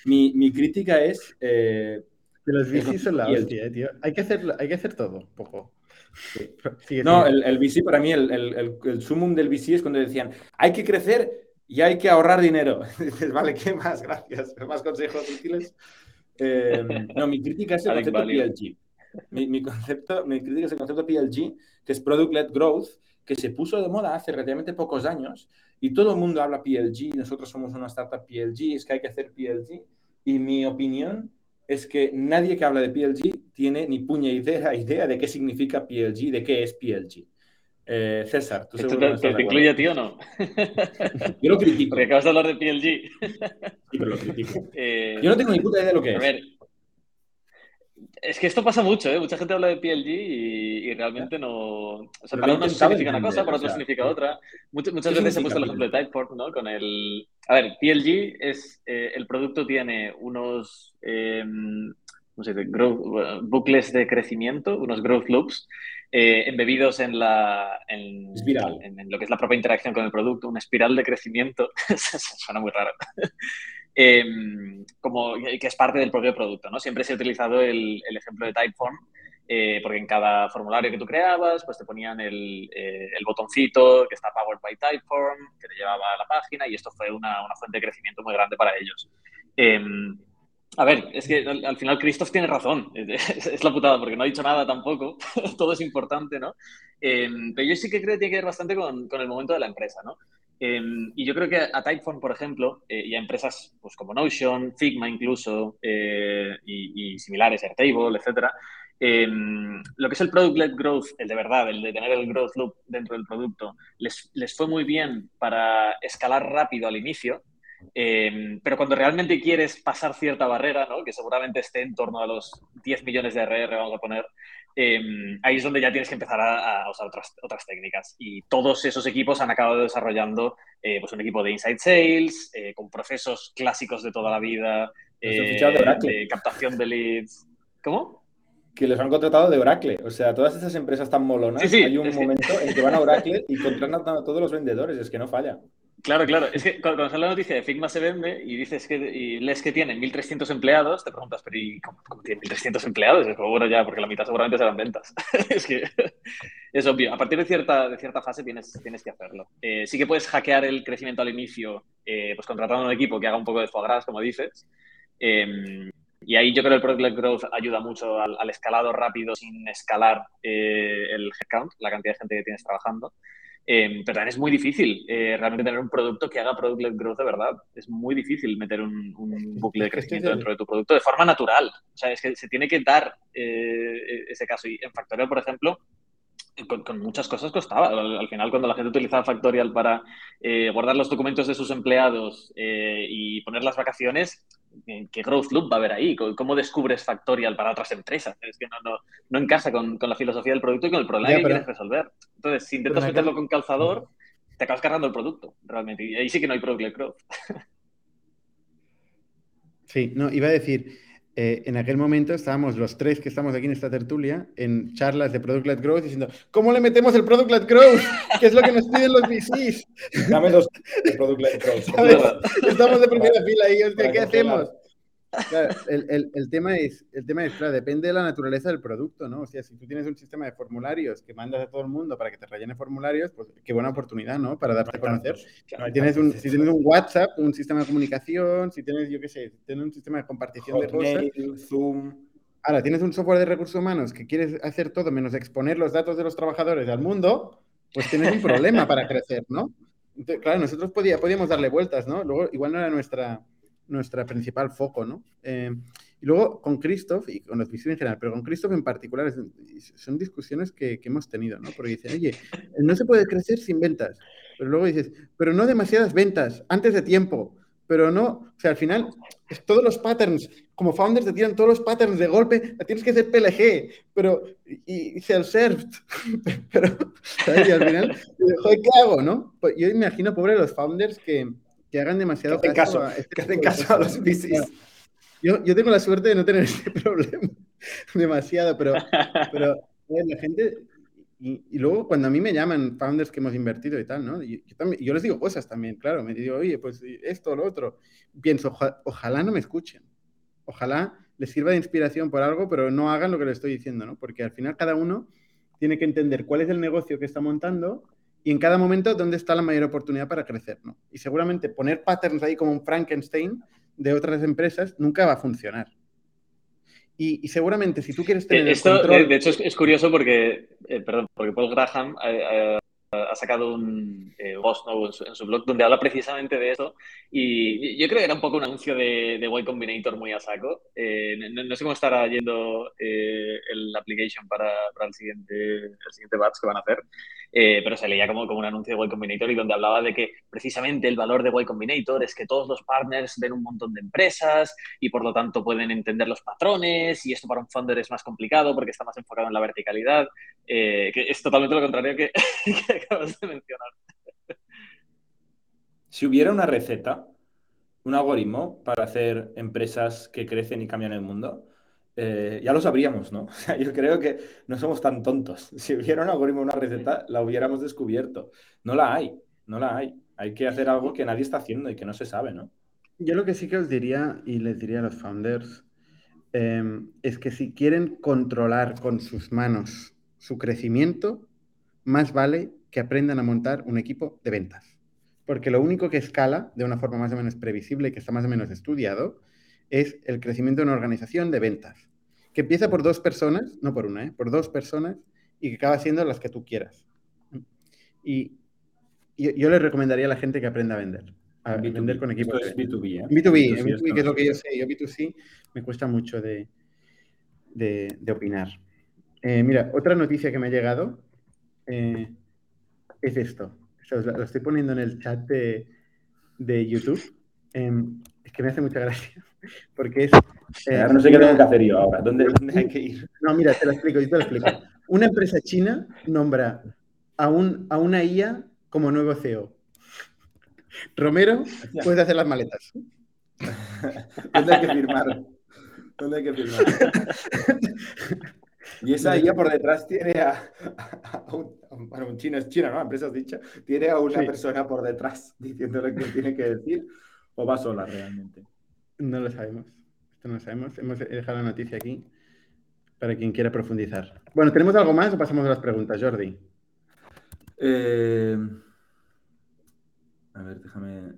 Mi, mi crítica es... Eh, que los VC son la hostia, tío. Hay que, hacer, hay que hacer todo, un poco. no, el, el, VC, para mí, el, el, el, sumum del VC es cuando decían, hay que crecer y hay que ahorrar dinero. Dices, vale, ¿qué más? Gracias. ¿Más consejos útiles? Em, no, mi crítica es el concepto PLG. Mi, concepto, mi crítica es el concepto PLG, que es Product-Led Growth, que se puso de moda hace relativamente pocos años y todo el mundo habla PLG, nosotros somos una startup PLG, es que hay que hacer PLG. Y mi opinión es que nadie que habla de PLG tiene ni puña idea, idea de qué significa PLG, de qué es PLG. Eh, César, ¿tú ¿Esto te, te, incluye a ti o no? Yo lo critico. Porque acabas de hablar de PLG. Sí, pero lo critico. Eh, Yo no tengo ni puta idea de lo que es. A ver, es que esto pasa mucho, ¿eh? Mucha gente habla de PLG y, realmente no... O sea, para unos significa una cosa, para otros significa otra. Muchas, muchas veces he puesto el ejemplo de Typeform, ¿no? Con el... A ver, PLG es... Eh, el producto tiene unos... Eh, no sé, growth, bucles de crecimiento, unos growth loops, eh, embebidos en, la, en, en, lo que es la propia interacción con el producto, una espiral de crecimiento, suena muy raro, em, como que es parte del propio producto. ¿no? Siempre se ha utilizado el, el ejemplo de Typeform, eh, porque en cada formulario que tú creabas, pues te ponían el, eh, el, botoncito que está Powered by Typeform, que te llevaba a la página, y esto fue una, una fuente de crecimiento muy grande para ellos. A ver, es que al, final Christoph tiene razón. Es, la putada, porque no ha dicho nada tampoco. Todo es importante, ¿no? Em, pero yo sí que creo que tiene que ver bastante con, con el momento de la empresa, ¿no? Em, y yo creo que a Typeform, por ejemplo, eh, y a empresas pues, como Notion, Figma incluso, eh, y, similares, Airtable, etcétera, em, lo que es el Product-Led Growth, el de verdad, el de tener el growth loop dentro del producto, les, les fue muy bien para escalar rápido al inicio, Em, pero cuando realmente quieres pasar cierta barrera, ¿no? que seguramente esté en torno a los 10 millones de RR, vamos a poner, em, ahí es donde ya tienes que empezar a, usar otras, otras, técnicas. Y todos esos equipos han acabado desarrollando eh, pues un equipo de inside sales, eh, con procesos clásicos de toda la vida, eh, de, de captación de leads. ¿Cómo? Que los han contratado de Oracle. O sea, todas estas empresas tan molonas, hay un momento en que van a Oracle y contratan a todos los vendedores, es que no falla. Claro, claro. Es que cuando sale la noticia de Figma se vende y dices que y lees que tienen 1.300 empleados, te preguntas, pero ¿y cómo, tienen 1.300 empleados? Es como, bueno, ya, porque la mitad seguramente serán ventas. es que es obvio. A partir de cierta, de cierta fase tienes, tienes que hacerlo. Eh, sí que puedes hackear el crecimiento al inicio, eh, pues contratando un equipo que haga un poco de foie gras, como dices. Em, y ahí yo creo que el Product Growth ayuda mucho al, escalado rápido sin escalar eh, el headcount, la cantidad de gente que tienes trabajando. Eh, pero también es muy difícil eh, realmente tener un producto que haga product-led growth de verdad. Es muy difícil meter un, bucle de crecimiento dentro de tu producto de forma natural. O sea, es que se tiene que dar eh, ese caso. Y en Factorial, por ejemplo, con, muchas cosas costaba. Al, final, cuando la gente utilizaba Factorial para eh, guardar los documentos de sus empleados eh, y poner las vacaciones, eh, ¿qué growth loop va a haber ahí? ¿Cómo descubres Factorial para otras empresas? Es que no, no, no encaja con, con, la filosofía del producto y con el problema que quieres resolver. Entonces, si intentas meterlo con calzador, te acabas cargando el producto, realmente. Y ahí sí que no hay product growth. Sí, no, iba a decir, eh, en aquel momento estábamos los tres que estamos aquí en esta tertulia en charlas de Product Led Growth diciendo, ¿cómo le metemos el Product Led Growth? ¿Qué es lo que nos piden los VCs? Dame dos de Product Led Growth. Estamos de primera fila ahí, ¿qué hacemos? Claro, el, el, tema es, el tema es, claro, depende de la naturaleza del producto, ¿no? O sea, si tú tienes un sistema de formularios que mandas a todo el mundo para que te rellene formularios, pues qué buena oportunidad, ¿no? Para darte a conocer. si, tienes un, si tienes un WhatsApp, un sistema de comunicación, si tienes, yo qué sé, si tienes un sistema de compartición de cosas. Zoom. Ahora, tienes un software de recursos humanos que quieres hacer todo menos exponer los datos de los trabajadores al mundo, pues tienes un problema para crecer, ¿no? claro, nosotros podía, podíamos darle vueltas, ¿no? Luego, igual no era nuestra nuestra principal foco, ¿no? Eh, y luego con Christoph y con los VC en general, pero con Christoph en particular son discusiones que, hemos tenido, ¿no? Porque dicen, oye, no se puede crecer sin ventas. Pero luego dices, pero no demasiadas ventas, antes de tiempo, pero no, o sea, al final, es todos los patterns, como founders te tiran todos los patterns de golpe, tienes que hacer PLG, pero, y, self-served, pero, ¿sabes? Y al final, ¿qué hago, no? Pues yo imagino, pobre, los founders que, que hagan demasiado caso, a, este hacen caso a los VCs. Yo, yo, tengo la suerte de no tener este problema demasiado, pero, pero la gente... Y, luego cuando a mí me llaman founders que hemos invertido y tal, ¿no? yo, también, yo les digo cosas también, claro, me digo, oye, pues esto, lo otro. Pienso, ojalá no me escuchen. Ojalá les sirva de inspiración por algo, pero no hagan lo que les estoy diciendo, ¿no? Porque al final cada uno tiene que entender cuál es el negocio que está montando y en cada momento dónde está la mayor oportunidad para crecer, ¿no? Y seguramente poner patterns ahí como un Frankenstein de otras empresas nunca va a funcionar. Y, seguramente si tú quieres tener Esto, control... de hecho, es, curioso porque, eh, perdón, porque Paul Graham eh, ha sacado un eh, post en, su, blog donde habla precisamente de eso y yo creo que era un poco un anuncio de, de Y Combinator muy a saco. Eh, no, sé cómo estará yendo eh, el application para, para, el siguiente el siguiente batch que van a hacer, eh, pero se leía como, como un anuncio de Y Combinator y donde hablaba de que precisamente el valor de Y Combinator es que todos los partners ven un montón de empresas y por lo tanto pueden entender los patrones y esto para un founder es más complicado porque está más enfocado en la verticalidad, que es totalmente lo contrario que, que acabas de mencionar. Si hubiera una receta, un algoritmo para hacer empresas que crecen y cambian el mundo, eh, ya lo sabríamos, ¿no? yo creo que no somos tan tontos. Si hubiera un algoritmo, una receta, la hubiéramos descubierto. No la hay, no la hay. Hay que hacer algo que nadie está haciendo y que no se sabe, ¿no? Yo lo que sí que os diría y les diría a los founders em, es que si quieren controlar con sus manos su crecimiento, más vale que aprendan a montar un equipo de ventas. Porque lo único que escala de una forma más o menos previsible y que está más o menos estudiado es el crecimiento de una organización de ventas. Que empieza por dos personas, no por una, ¿eh? por dos personas y que acaba siendo las que tú quieras. Y, yo les recomendaría a la gente que aprenda a vender. A vender con equipos. Esto es B2B, ¿eh? B2B, B2B, que es lo que yo sé. Yo B2C me cuesta mucho de, de, opinar. Eh, mira, otra noticia que me ha llegado. Eh, es esto. lo estoy poniendo en el chat de, de YouTube. Em, es que me hace mucha gracia. Porque es. Eh, no sé qué tengo que hacer yo ahora. ¿Dónde, ¿Dónde, hay que ir? No, mira, te lo explico, yo te lo explico. Una empresa china nombra a, un, a una IA como nuevo CEO. Romero, puedes hacer las maletas. ¿Dónde hay que firmar? ¿Dónde hay que firmar? Y esa IA por detrás tiene a, un, bueno, un chino es chino, ¿no? Empresa has dicho, tiene a una persona por detrás diciéndole qué tiene que decir, o va sola realmente. No lo sabemos. Esto no lo sabemos. Hemos dejado la noticia aquí para quien quiera profundizar. Bueno, ¿tenemos algo más o pasamos a las preguntas, Jordi? Eh, a ver, déjame.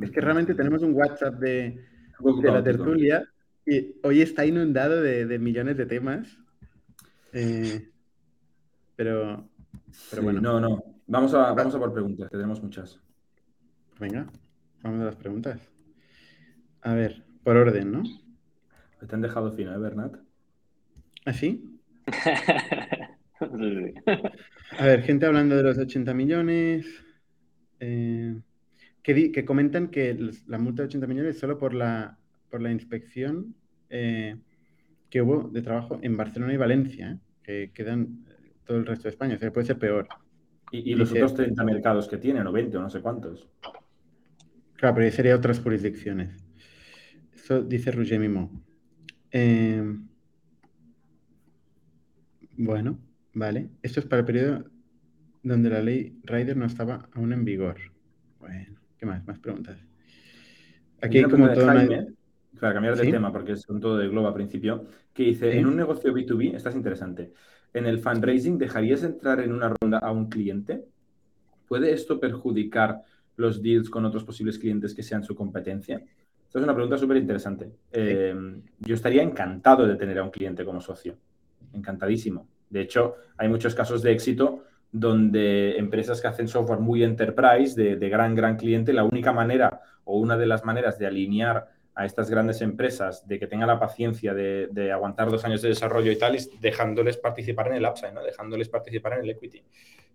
Es que realmente tenemos un WhatsApp de, de la tertulia y hoy está inundado de, millones de temas. Eh, pero, pero bueno. No, no. Vamos a, vamos a por preguntas, que tenemos muchas. Venga, vamos a las preguntas. A ver, por orden, ¿no? Te han dejado fino, ¿eh, Bernat? ¿Ah, sí? A ver, gente hablando de los 80 millones. Eh, que, comentan que la multa de 80 millones es solo por la, por la inspección eh, que hubo de trabajo en Barcelona y Valencia, ¿eh? que quedan todo el resto de España. O sea, puede ser peor. Y, los otros 30 mercados que tienen, o 20, o no sé cuántos. Claro, pero sería otras jurisdicciones. Eso dice Roger Mimo. bueno, vale. Esto es para el periodo donde la ley Rider no estaba aún en vigor. Bueno. ¿Qué más? Más preguntas. Aquí hay como todo Para cambiar de tema, porque es un todo de globo al principio, que dice, en un negocio B2B, estás interesante, en el fundraising, ¿dejarías entrar en una ronda a un cliente? ¿Puede esto perjudicar los deals con otros posibles clientes que sean su competencia? Esta es una pregunta súper interesante. Eh, yo estaría encantado de tener a un cliente como socio. Encantadísimo. De hecho, hay muchos casos de éxito donde empresas que hacen software muy enterprise, de, gran, gran cliente, la única manera o una de las maneras de alinear a estas grandes empresas de que tengan la paciencia de, aguantar dos años de desarrollo y tal, es dejándoles participar en el upside, dejándoles participar en el equity.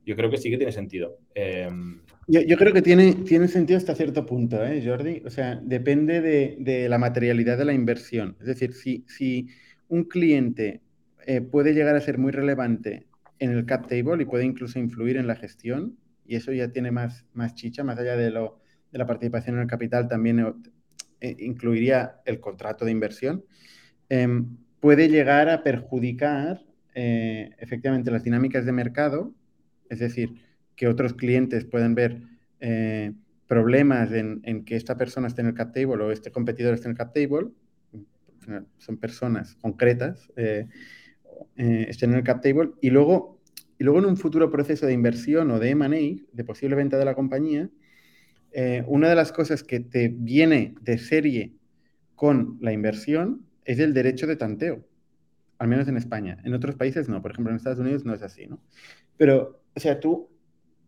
Yo creo que sí que tiene sentido. Em, yo, creo que tiene, tiene sentido hasta cierto punto, ¿eh, Jordi? O sea, depende de, la materialidad de la inversión. Es decir, si, si un cliente eh, puede llegar a ser muy relevante en el cap table y puede incluso influir en la gestión y eso ya tiene más, más chicha, más allá de, lo, de la participación en el capital, también eh, incluiría el contrato de inversión, em, puede llegar a perjudicar eh, efectivamente las dinámicas de mercado, es decir, que otros clientes pueden ver eh, problemas en, en, que esta persona esté en el cap table o este competidor esté en el cap table, son personas concretas, estén en el cap table y luego, y luego en un futuro proceso de inversión o de M&A, de posible venta de la compañía, eh, una de las cosas que te viene de serie con la inversión es el derecho de tanteo, al menos en España. En otros países no, por ejemplo en Estados Unidos no es así, ¿no? Pero, o sea, tú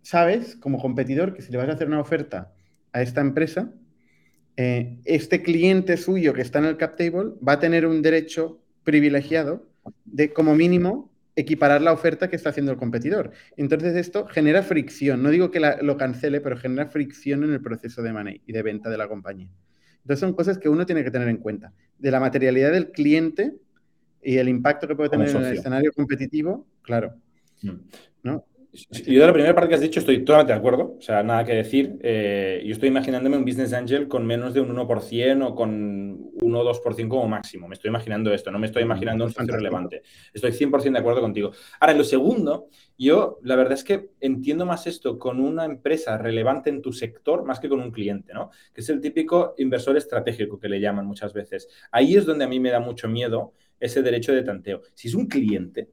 sabes como competidor que si le vas a hacer una oferta a esta empresa, eh, este cliente suyo que está en el cap table va a tener un derecho privilegiado de como mínimo equiparar la oferta que está haciendo el competidor. Entonces esto genera fricción. No digo que lo cancele, pero genera fricción en el proceso de money y de venta de la compañía. Entonces son cosas que uno tiene que tener en cuenta. De la materialidad del cliente y el impacto que puede tener en el escenario competitivo, claro. Mm. ¿no? Yo de la primera parte que has dicho estoy totalmente de acuerdo, o sea, nada que decir. Eh, yo estoy imaginándome un business angel con menos de un 1% o con 1 o 2% como máximo. Me estoy imaginando esto, no me estoy imaginando un socio relevante. Estoy 100% de acuerdo contigo. Ahora, en lo segundo, yo la verdad es que entiendo más esto con una empresa relevante en tu sector más que con un cliente, ¿no? Que es el típico inversor estratégico que le llaman muchas veces. Ahí es donde a mí me da mucho miedo ese derecho de tanteo. Si es un cliente,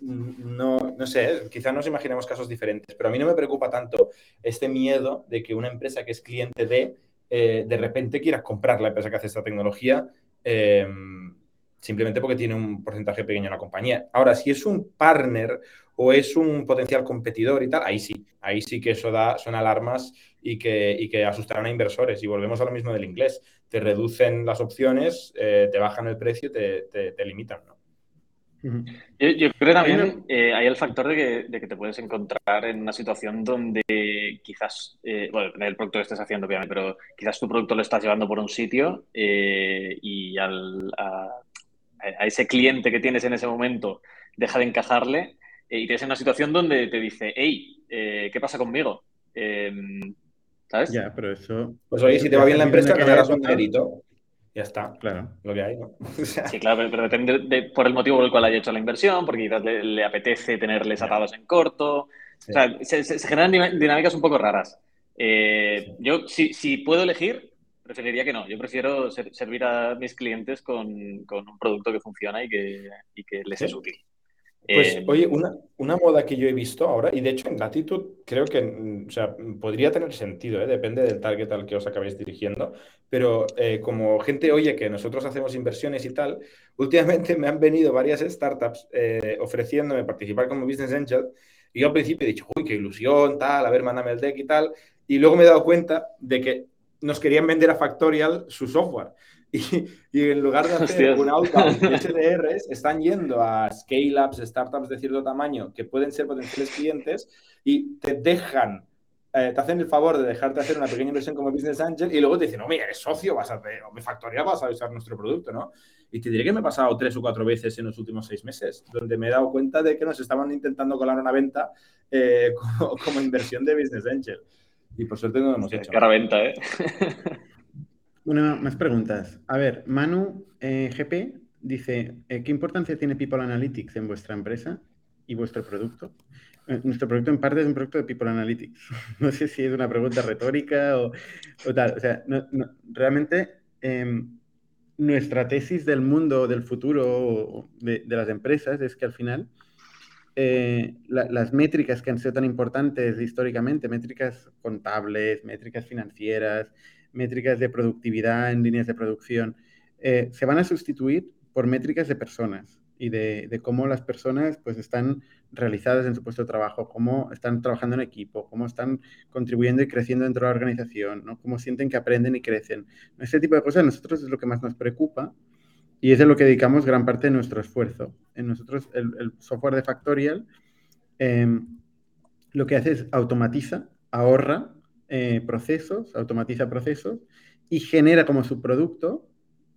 no, no sé, quizás nos imaginemos casos diferentes, pero a mí no me preocupa tanto este miedo de que una empresa que es cliente de, eh, de repente quiera comprar la empresa que hace esta tecnología em, simplemente porque tiene un porcentaje pequeño en la compañía. Ahora, si es un partner o es un potencial competidor y tal, ahí sí, ahí sí que eso da, son alarmas y que, y que asustarán a inversores. Y volvemos a lo mismo del inglés, te reducen las opciones, eh, te bajan el precio, te, te, te limitan, ¿no? Yo, creo también eh, hay el factor de que, te puedes encontrar en una situación donde quizás, eh, bueno, depende del producto que estés haciendo, obviamente, pero quizás tu producto lo estás llevando por un sitio eh, y al, a, ese cliente que tienes en ese momento deja de encajarle y tienes en una situación donde te dice, hey, ¿qué pasa conmigo? ¿Sabes? Ya, pero eso. Pues oye, si te va bien la empresa, ganarás un dinerito. Ya está, claro, lo que hay, ¿no? sí, claro, pero, depende de, por el motivo por el cual haya hecho la inversión, porque quizás le, apetece tenerles atados en corto. O sea, se, generan dinámicas un poco raras. Eh, yo, si, si, puedo elegir, preferiría que no. Yo prefiero servir a mis clientes con, con, un producto que funciona y que, y que les es útil. Pues, eh, oye, una, una, moda que yo he visto ahora, y de hecho en Latitude creo que mm, o sea, podría tener sentido, ¿eh? depende del target al que os acabéis dirigiendo, pero eh, como gente oye que nosotros hacemos inversiones y tal, últimamente me han venido varias startups ofreciéndome participar como business angel, y yo al principio he dicho, uy, qué ilusión, tal, a ver, mándame el deck y tal, y luego me he dado cuenta de que nos querían vender a Factorial su software. Y, en lugar de hacer un outbound de SDRs, están yendo a scale-ups, startups de cierto tamaño que pueden ser potenciales clientes y te dejan, eh, te hacen el favor de dejarte hacer una pequeña inversión como Business Angel y luego te dicen, no, mira, eres socio, vas a hacer, o mi factoría vas a usar nuestro producto, ¿no? Y te diré que me he pasado tres o cuatro veces en los últimos seis meses, donde me he dado cuenta de que nos estaban intentando colar una venta eh, como, inversión de Business Angel. Y por suerte no lo hemos hecho. Cara venta, ¿eh? Una más preguntas. A ver, Manu eh, GP dice, eh, ¿qué importancia tiene People Analytics en vuestra empresa y vuestro producto? Eh, nuestro producto en parte es un producto de People Analytics. No sé si es una pregunta retórica o, tal. O sea, realmente em, nuestra tesis del mundo, del futuro de, las empresas es que al final las métricas que han sido tan importantes históricamente, métricas contables, métricas financieras, métricas de productividad en líneas de producción, eh, se van a sustituir por métricas de personas y de, cómo las personas pues, están realizadas en su puesto de trabajo, cómo están trabajando en equipo, cómo están contribuyendo y creciendo dentro de la organización, ¿no? cómo sienten que aprenden y crecen. Este tipo de cosas a nosotros es lo que más nos preocupa y es de lo que dedicamos gran parte de nuestro esfuerzo. En nosotros, el, software de Factorial em, lo que hace es automatiza, ahorra eh, procesos, automatiza procesos y genera como subproducto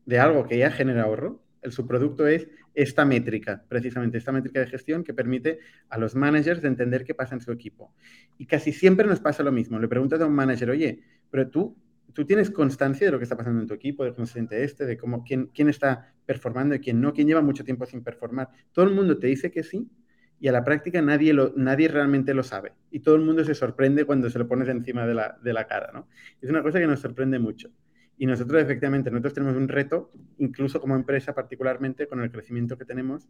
de algo que ya genera ahorro. El subproducto es esta métrica, precisamente esta métrica de gestión que permite a los managers de entender qué pasa en su equipo. Y casi siempre nos pasa lo mismo. Le preguntas a un manager, oye, pero tú, tú tienes constancia de lo que está pasando en tu equipo, de cómo se siente este, de cómo, quién, quién está performando y quién no, quién lleva mucho tiempo sin performar. Todo el mundo te dice que sí, y a la práctica nadie, lo, nadie realmente lo sabe. Y todo el mundo se sorprende cuando se lo pones encima de la, de la cara, ¿no? Es una cosa que nos sorprende mucho. Y nosotros, efectivamente, nosotros tenemos un reto, incluso como empresa particularmente, con el crecimiento que tenemos,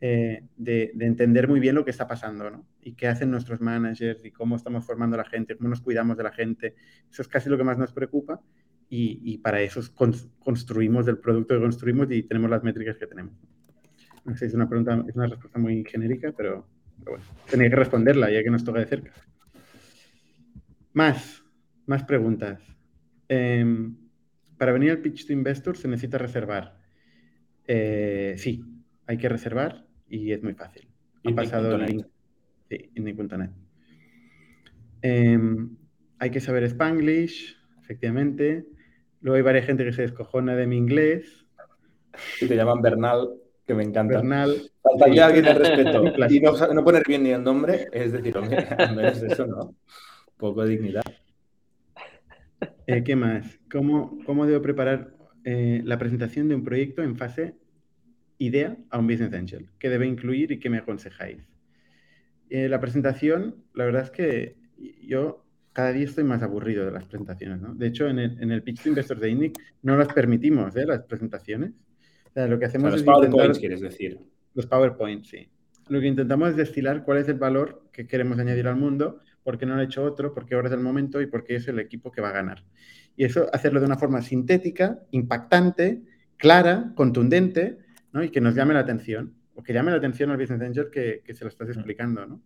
eh, de, de, entender muy bien lo que está pasando, ¿no? Y qué hacen nuestros managers y cómo estamos formando a la gente, cómo nos cuidamos de la gente. Eso es casi lo que más nos preocupa y, y para eso construimos el producto que construimos y tenemos las métricas que tenemos es una pregunta, es una respuesta muy genérica, pero, bueno, tenía que responderla ya que nos toca de cerca. Más, más preguntas. Em, para venir al pitch to investor se necesita reservar. Eh, sí, hay que reservar y es muy fácil. Ha pasado el link. Sí, indie.net. Em, hay que saber Spanglish, efectivamente. Luego hay varias gente que se descojona de mi inglés. Y te llaman Bernal que me encanta. Bernal. Faltaría alguien de respeto. y no, poner bien ni el nombre, es decir, hombre, al menos eso, ¿no? Poco de dignidad. Eh, ¿Qué más? ¿Cómo, cómo debo preparar eh, la presentación de un proyecto en fase idea a un Business Angel? ¿Qué debe incluir y qué me aconsejáis? Eh, la presentación, la verdad es que yo cada día estoy más aburrido de las presentaciones, ¿no? De hecho, en el, en el Pitch to Investors de INIC no las permitimos, ¿eh? Las presentaciones lo que hacemos los PowerPoints, quieres decir. Los PowerPoints, sí. Lo que intentamos es destilar cuál es el valor que queremos añadir al mundo, por qué no lo he hecho otro, por qué ahora es el momento y por qué es el equipo que va a ganar. Y eso hacerlo de una forma sintética, impactante, clara, contundente, ¿no? y que nos llame la atención, o que llame la atención al Business Angel que, que se lo estás explicando. ¿no?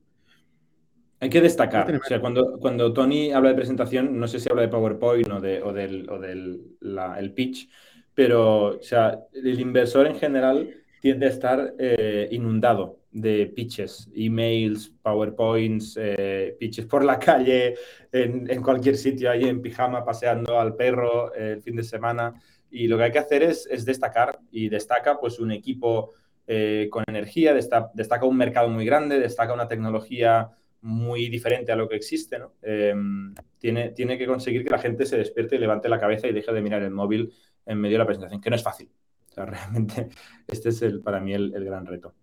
Hay que destacar, o sea, cuando, cuando Tony habla de presentación, no sé si habla de PowerPoint o, de, o del, o del el pitch, pero o sea, el inversor en general tiende a estar eh, inundado de pitches, emails, PowerPoints, eh, pitches por la calle, en, cualquier sitio, ahí en pijama, paseando al perro eh, el fin de semana. Y lo que hay que hacer es, destacar y destaca pues un equipo con energía, destaca, un mercado muy grande, destaca una tecnología muy diferente a lo que existe. ¿no? Em, tiene, tiene que conseguir que la gente se despierte levante la cabeza y deje de mirar el móvil en medio de la presentación, que no es fácil. O sea, realmente este es el, para mí el, gran reto.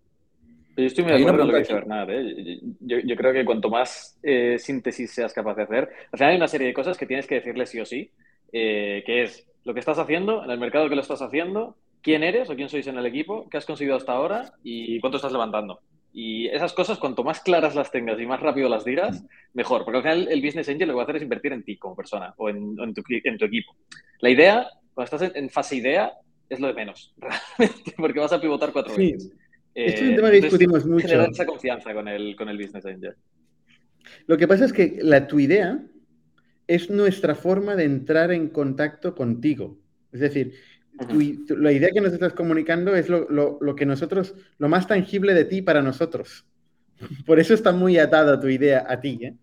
Yo estoy muy de acuerdo con lo que dice Bernard. ¿eh? Yo, creo que cuanto más eh, síntesis seas capaz de hacer, al final hay una serie de cosas que tienes que decirle sí o sí, eh, que es lo que estás haciendo, en el mercado que lo estás haciendo, quién eres o quién sois en el equipo, qué has conseguido hasta ahora y cuánto estás levantando. Y esas cosas, cuanto más claras las tengas y más rápido las digas, mejor. Porque al final el Business Angel lo que va a hacer es invertir en ti como persona o en, en, tu, en tu, equipo. La idea cuando estás en, fase idea, es lo de menos, realmente, porque vas a pivotar cuatro veces. Este es un tema que discutimos mucho. Generar esa confianza con el, con el Business Angel. Lo que pasa es que la, tu idea es nuestra forma de entrar en contacto contigo. Es decir, la idea que nos estás comunicando es lo, que nosotros, lo más tangible de ti para nosotros. Por eso está muy atada tu idea a ti, ¿eh?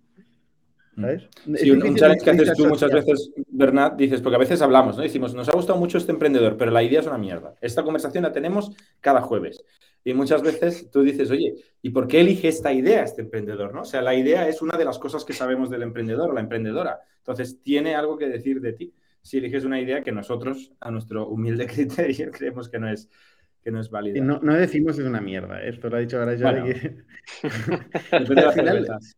¿Sabes? Sí, un, challenge que haces tú muchas veces, Bernat, dices, porque a veces hablamos, ¿no? Decimos, nos ha gustado mucho este emprendedor, pero la idea es una mierda. Esta conversación la tenemos cada jueves. Y muchas veces tú dices, oye, ¿y por qué elige esta idea este emprendedor? ¿no? O sea, la idea es una de las cosas que sabemos del emprendedor o la emprendedora. Entonces, tiene algo que decir de ti si eliges una idea que nosotros, a nuestro humilde criterio, creemos que no es, que no es válida. No, no decimos es una mierda, ¿eh? esto lo ha dicho ahora yo. Depende de las cervezas.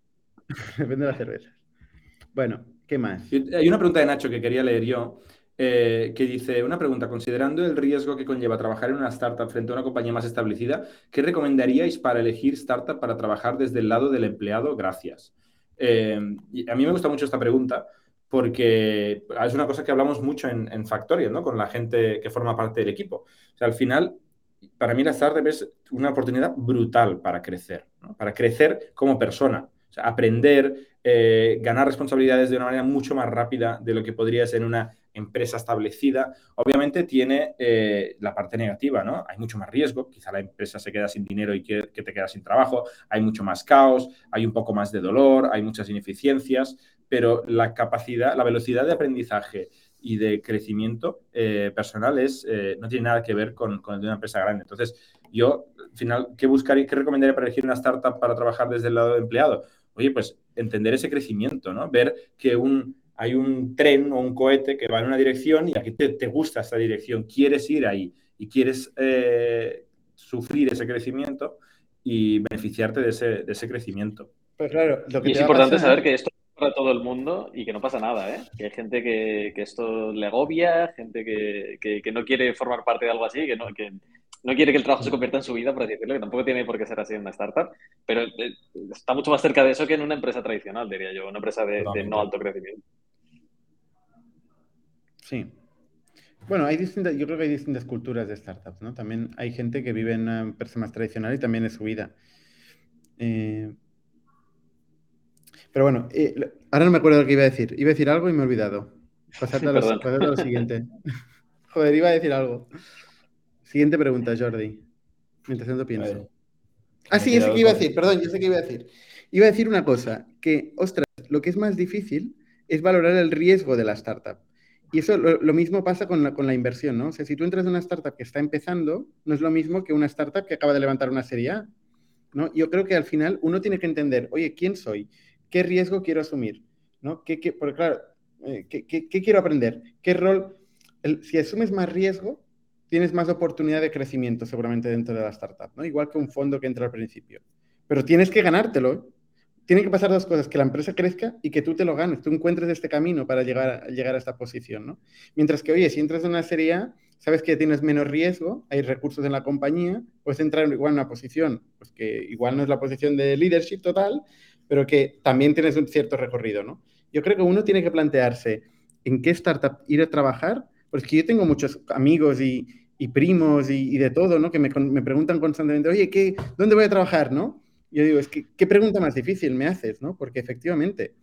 Depende de las cervezas. Bueno, ¿qué más? Hay una pregunta de Nacho que quería leer yo. Eh, que dice, una pregunta, considerando el riesgo que conlleva trabajar en una startup frente a una compañía más establecida, ¿qué recomendaríais para elegir startup para trabajar desde el lado del empleado? Gracias. Eh, a mí me gusta mucho esta pregunta porque es una cosa que hablamos mucho en, en ¿no? Con la gente que forma parte del equipo. O sea, al final, para mí la startup es una oportunidad brutal para crecer, Para crecer como persona. O sea, aprender, eh, ganar responsabilidades de una manera mucho más rápida de lo que podría ser una empresa establecida, obviamente tiene eh, la parte negativa, ¿no? Hay mucho más riesgo, quizá la empresa se queda sin dinero y que, te queda sin trabajo, hay mucho más caos, hay un poco más de dolor, hay muchas ineficiencias, pero la capacidad, la velocidad de aprendizaje y de crecimiento eh, personal es, eh, no tiene nada que ver con, con, el de una empresa grande. Entonces, yo, al final, ¿qué buscaría, qué recomendaría para elegir una startup para trabajar desde el lado de empleado? Oye, pues entender ese crecimiento, ¿no? Ver que un hay un tren o un cohete que va en una dirección y a ti te, gusta esa dirección, quieres ir ahí y quieres eh, sufrir ese crecimiento y beneficiarte de ese, crecimiento. Pues claro, y es importante saber que esto es para todo el mundo y que no pasa nada, ¿eh? Que hay gente que, esto le agobia, gente que, no quiere formar parte de algo así, que no, que no quiere que el trabajo se convierta en su vida, por así decirlo, que tampoco tiene por qué ser así en una startup, pero eh, está mucho más cerca de eso que en una empresa tradicional, diría yo, una empresa de no alto crecimiento. Sí. Bueno, hay distintas, yo creo que hay distintas culturas de startups, ¿no? También hay gente que vive en una empresa más tradicional y también es su vida. Eh, pero bueno, eh, ahora no me acuerdo lo que iba a decir. Iba a decir algo y me he olvidado. Pasad a, lo, siguiente. Joder, iba a decir algo. Siguiente pregunta, Jordi. Mientras tanto pienso. Ah, sí, yo sé que iba a decir, perdón, yo sé que iba a decir. Iba a decir una cosa, que, ostras, lo que es más difícil es valorar el riesgo de la startup. Y eso lo, mismo pasa con la, con la, inversión, ¿no? O sea, si tú entras en una startup que está empezando, no es lo mismo que una startup que acaba de levantar una serie A, ¿no? Yo creo que al final uno tiene que entender, oye, ¿quién soy? ¿Qué riesgo quiero asumir? ¿No? ¿Qué, qué, porque claro, eh, ¿qué, qué, quiero aprender? ¿Qué rol? si asumes más riesgo, tienes más oportunidad de crecimiento seguramente dentro de la startup, ¿no? Igual que un fondo que entra al principio. Pero tienes que ganártelo tienen que pasar dos cosas, que la empresa crezca y que tú te lo ganes, tú encuentres este camino para llegar a, llegar a esta posición, ¿no? Mientras que, oye, si entras en una serie A, sabes que tienes menos riesgo, hay recursos en la compañía, puedes entrar igual en una posición, pues que igual no es la posición de leadership total, pero que también tienes un cierto recorrido, ¿no? Yo creo que uno tiene que plantearse en qué startup ir a trabajar, porque yo tengo muchos amigos y, primos y, de todo, ¿no? Que me, preguntan constantemente, oye, ¿qué, ¿dónde voy a trabajar, no? yo digo, es que, ¿qué pregunta más difícil me haces? ¿no? Porque efectivamente,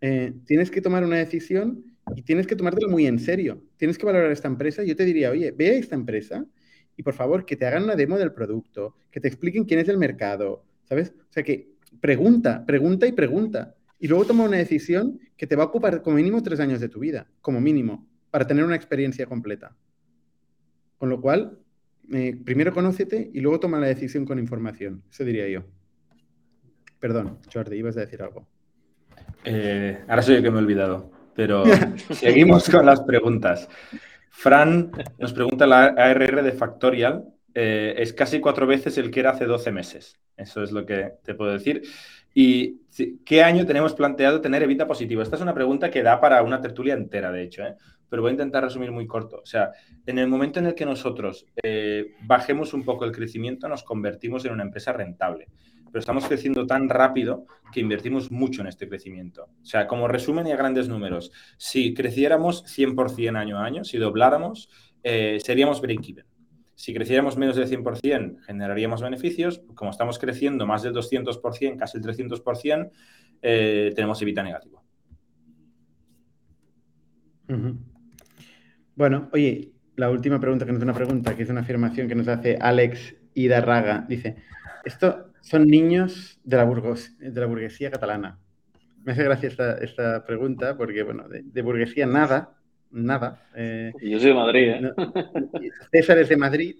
eh, tienes que tomar una decisión y tienes que tomártelo muy en serio. Tienes que valorar esta empresa. Yo te diría, oye, ve a esta empresa y por favor que te hagan una demo del producto, que te expliquen quién es el mercado, ¿sabes? O sea, que pregunta, pregunta y pregunta. Y luego toma una decisión que te va a ocupar como mínimo tres años de tu vida, como mínimo, para tener una experiencia completa. Con lo cual, eh, primero conócete y luego toma la decisión con información. Eso diría yo. Perdón, Jordi, ibas a decir algo. Eh, ahora soy yo que me he olvidado, pero seguimos con las preguntas. Fran nos pregunta la ARR de Factorial. Eh, es casi cuatro veces el que era hace 12 meses. Eso es lo que te puedo decir. ¿Y qué año tenemos planteado tener evita positivo? Esta es una pregunta que da para una tertulia entera, de hecho, ¿eh? Pero voy a intentar resumir muy corto. O sea, en el momento en el que nosotros bajemos un poco el crecimiento, nos convertimos en una empresa rentable pero estamos creciendo tan rápido que invertimos mucho en este crecimiento. O sea, como resumen y a grandes números, si creciéramos 100% año a año, si dobláramos, eh, seríamos break-even. Si creciéramos menos del 100%, generaríamos beneficios. Como estamos creciendo más del 200%, casi el 300%, eh, tenemos evita negativo. Bueno, oye, la última pregunta, que no es una pregunta, que es una afirmación que nos hace Alex Idarraga. Dice, esto son niños de la, de la burguesía catalana. Me hace gracia esta, pregunta porque, bueno, de, burguesía nada, nada. Eh, yo soy de Madrid, ¿eh? César es de Madrid,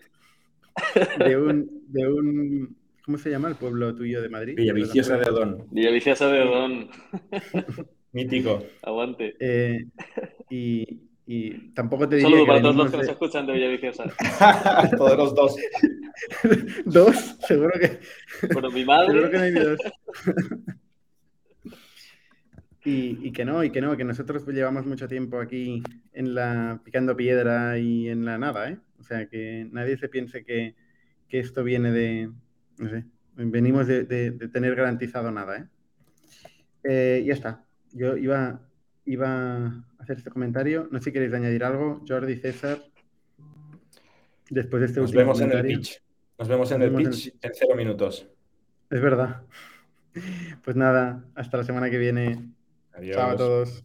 de un, de un, ¿cómo se llama el pueblo tuyo de Madrid? Villaviciosa de Odón. Villaviciosa de Odón. Mítico. Aguante. Eh, y, y tampoco te diría Saludos para todos los que nos escuchan de Villaviciosa. todos los dos. ¿Dos? Seguro que... Bueno, mi madre... Seguro que no hay ni dos. Y, que no, y que no, que nosotros llevamos mucho tiempo aquí en la picando piedra y en la nada, ¿eh? O sea, que nadie se piense que, esto viene de, no sé, venimos de, tener garantizado nada, ¿eh? ¿eh? Ya está. Yo iba, iba a hacer este comentario. No sé si queréis añadir algo, Jordi, César. Después de este Nos vemos en el pitch. Nos vemos en el pitch en cero minutos. Es verdad. Pues nada, hasta la semana que viene. Chao a todos.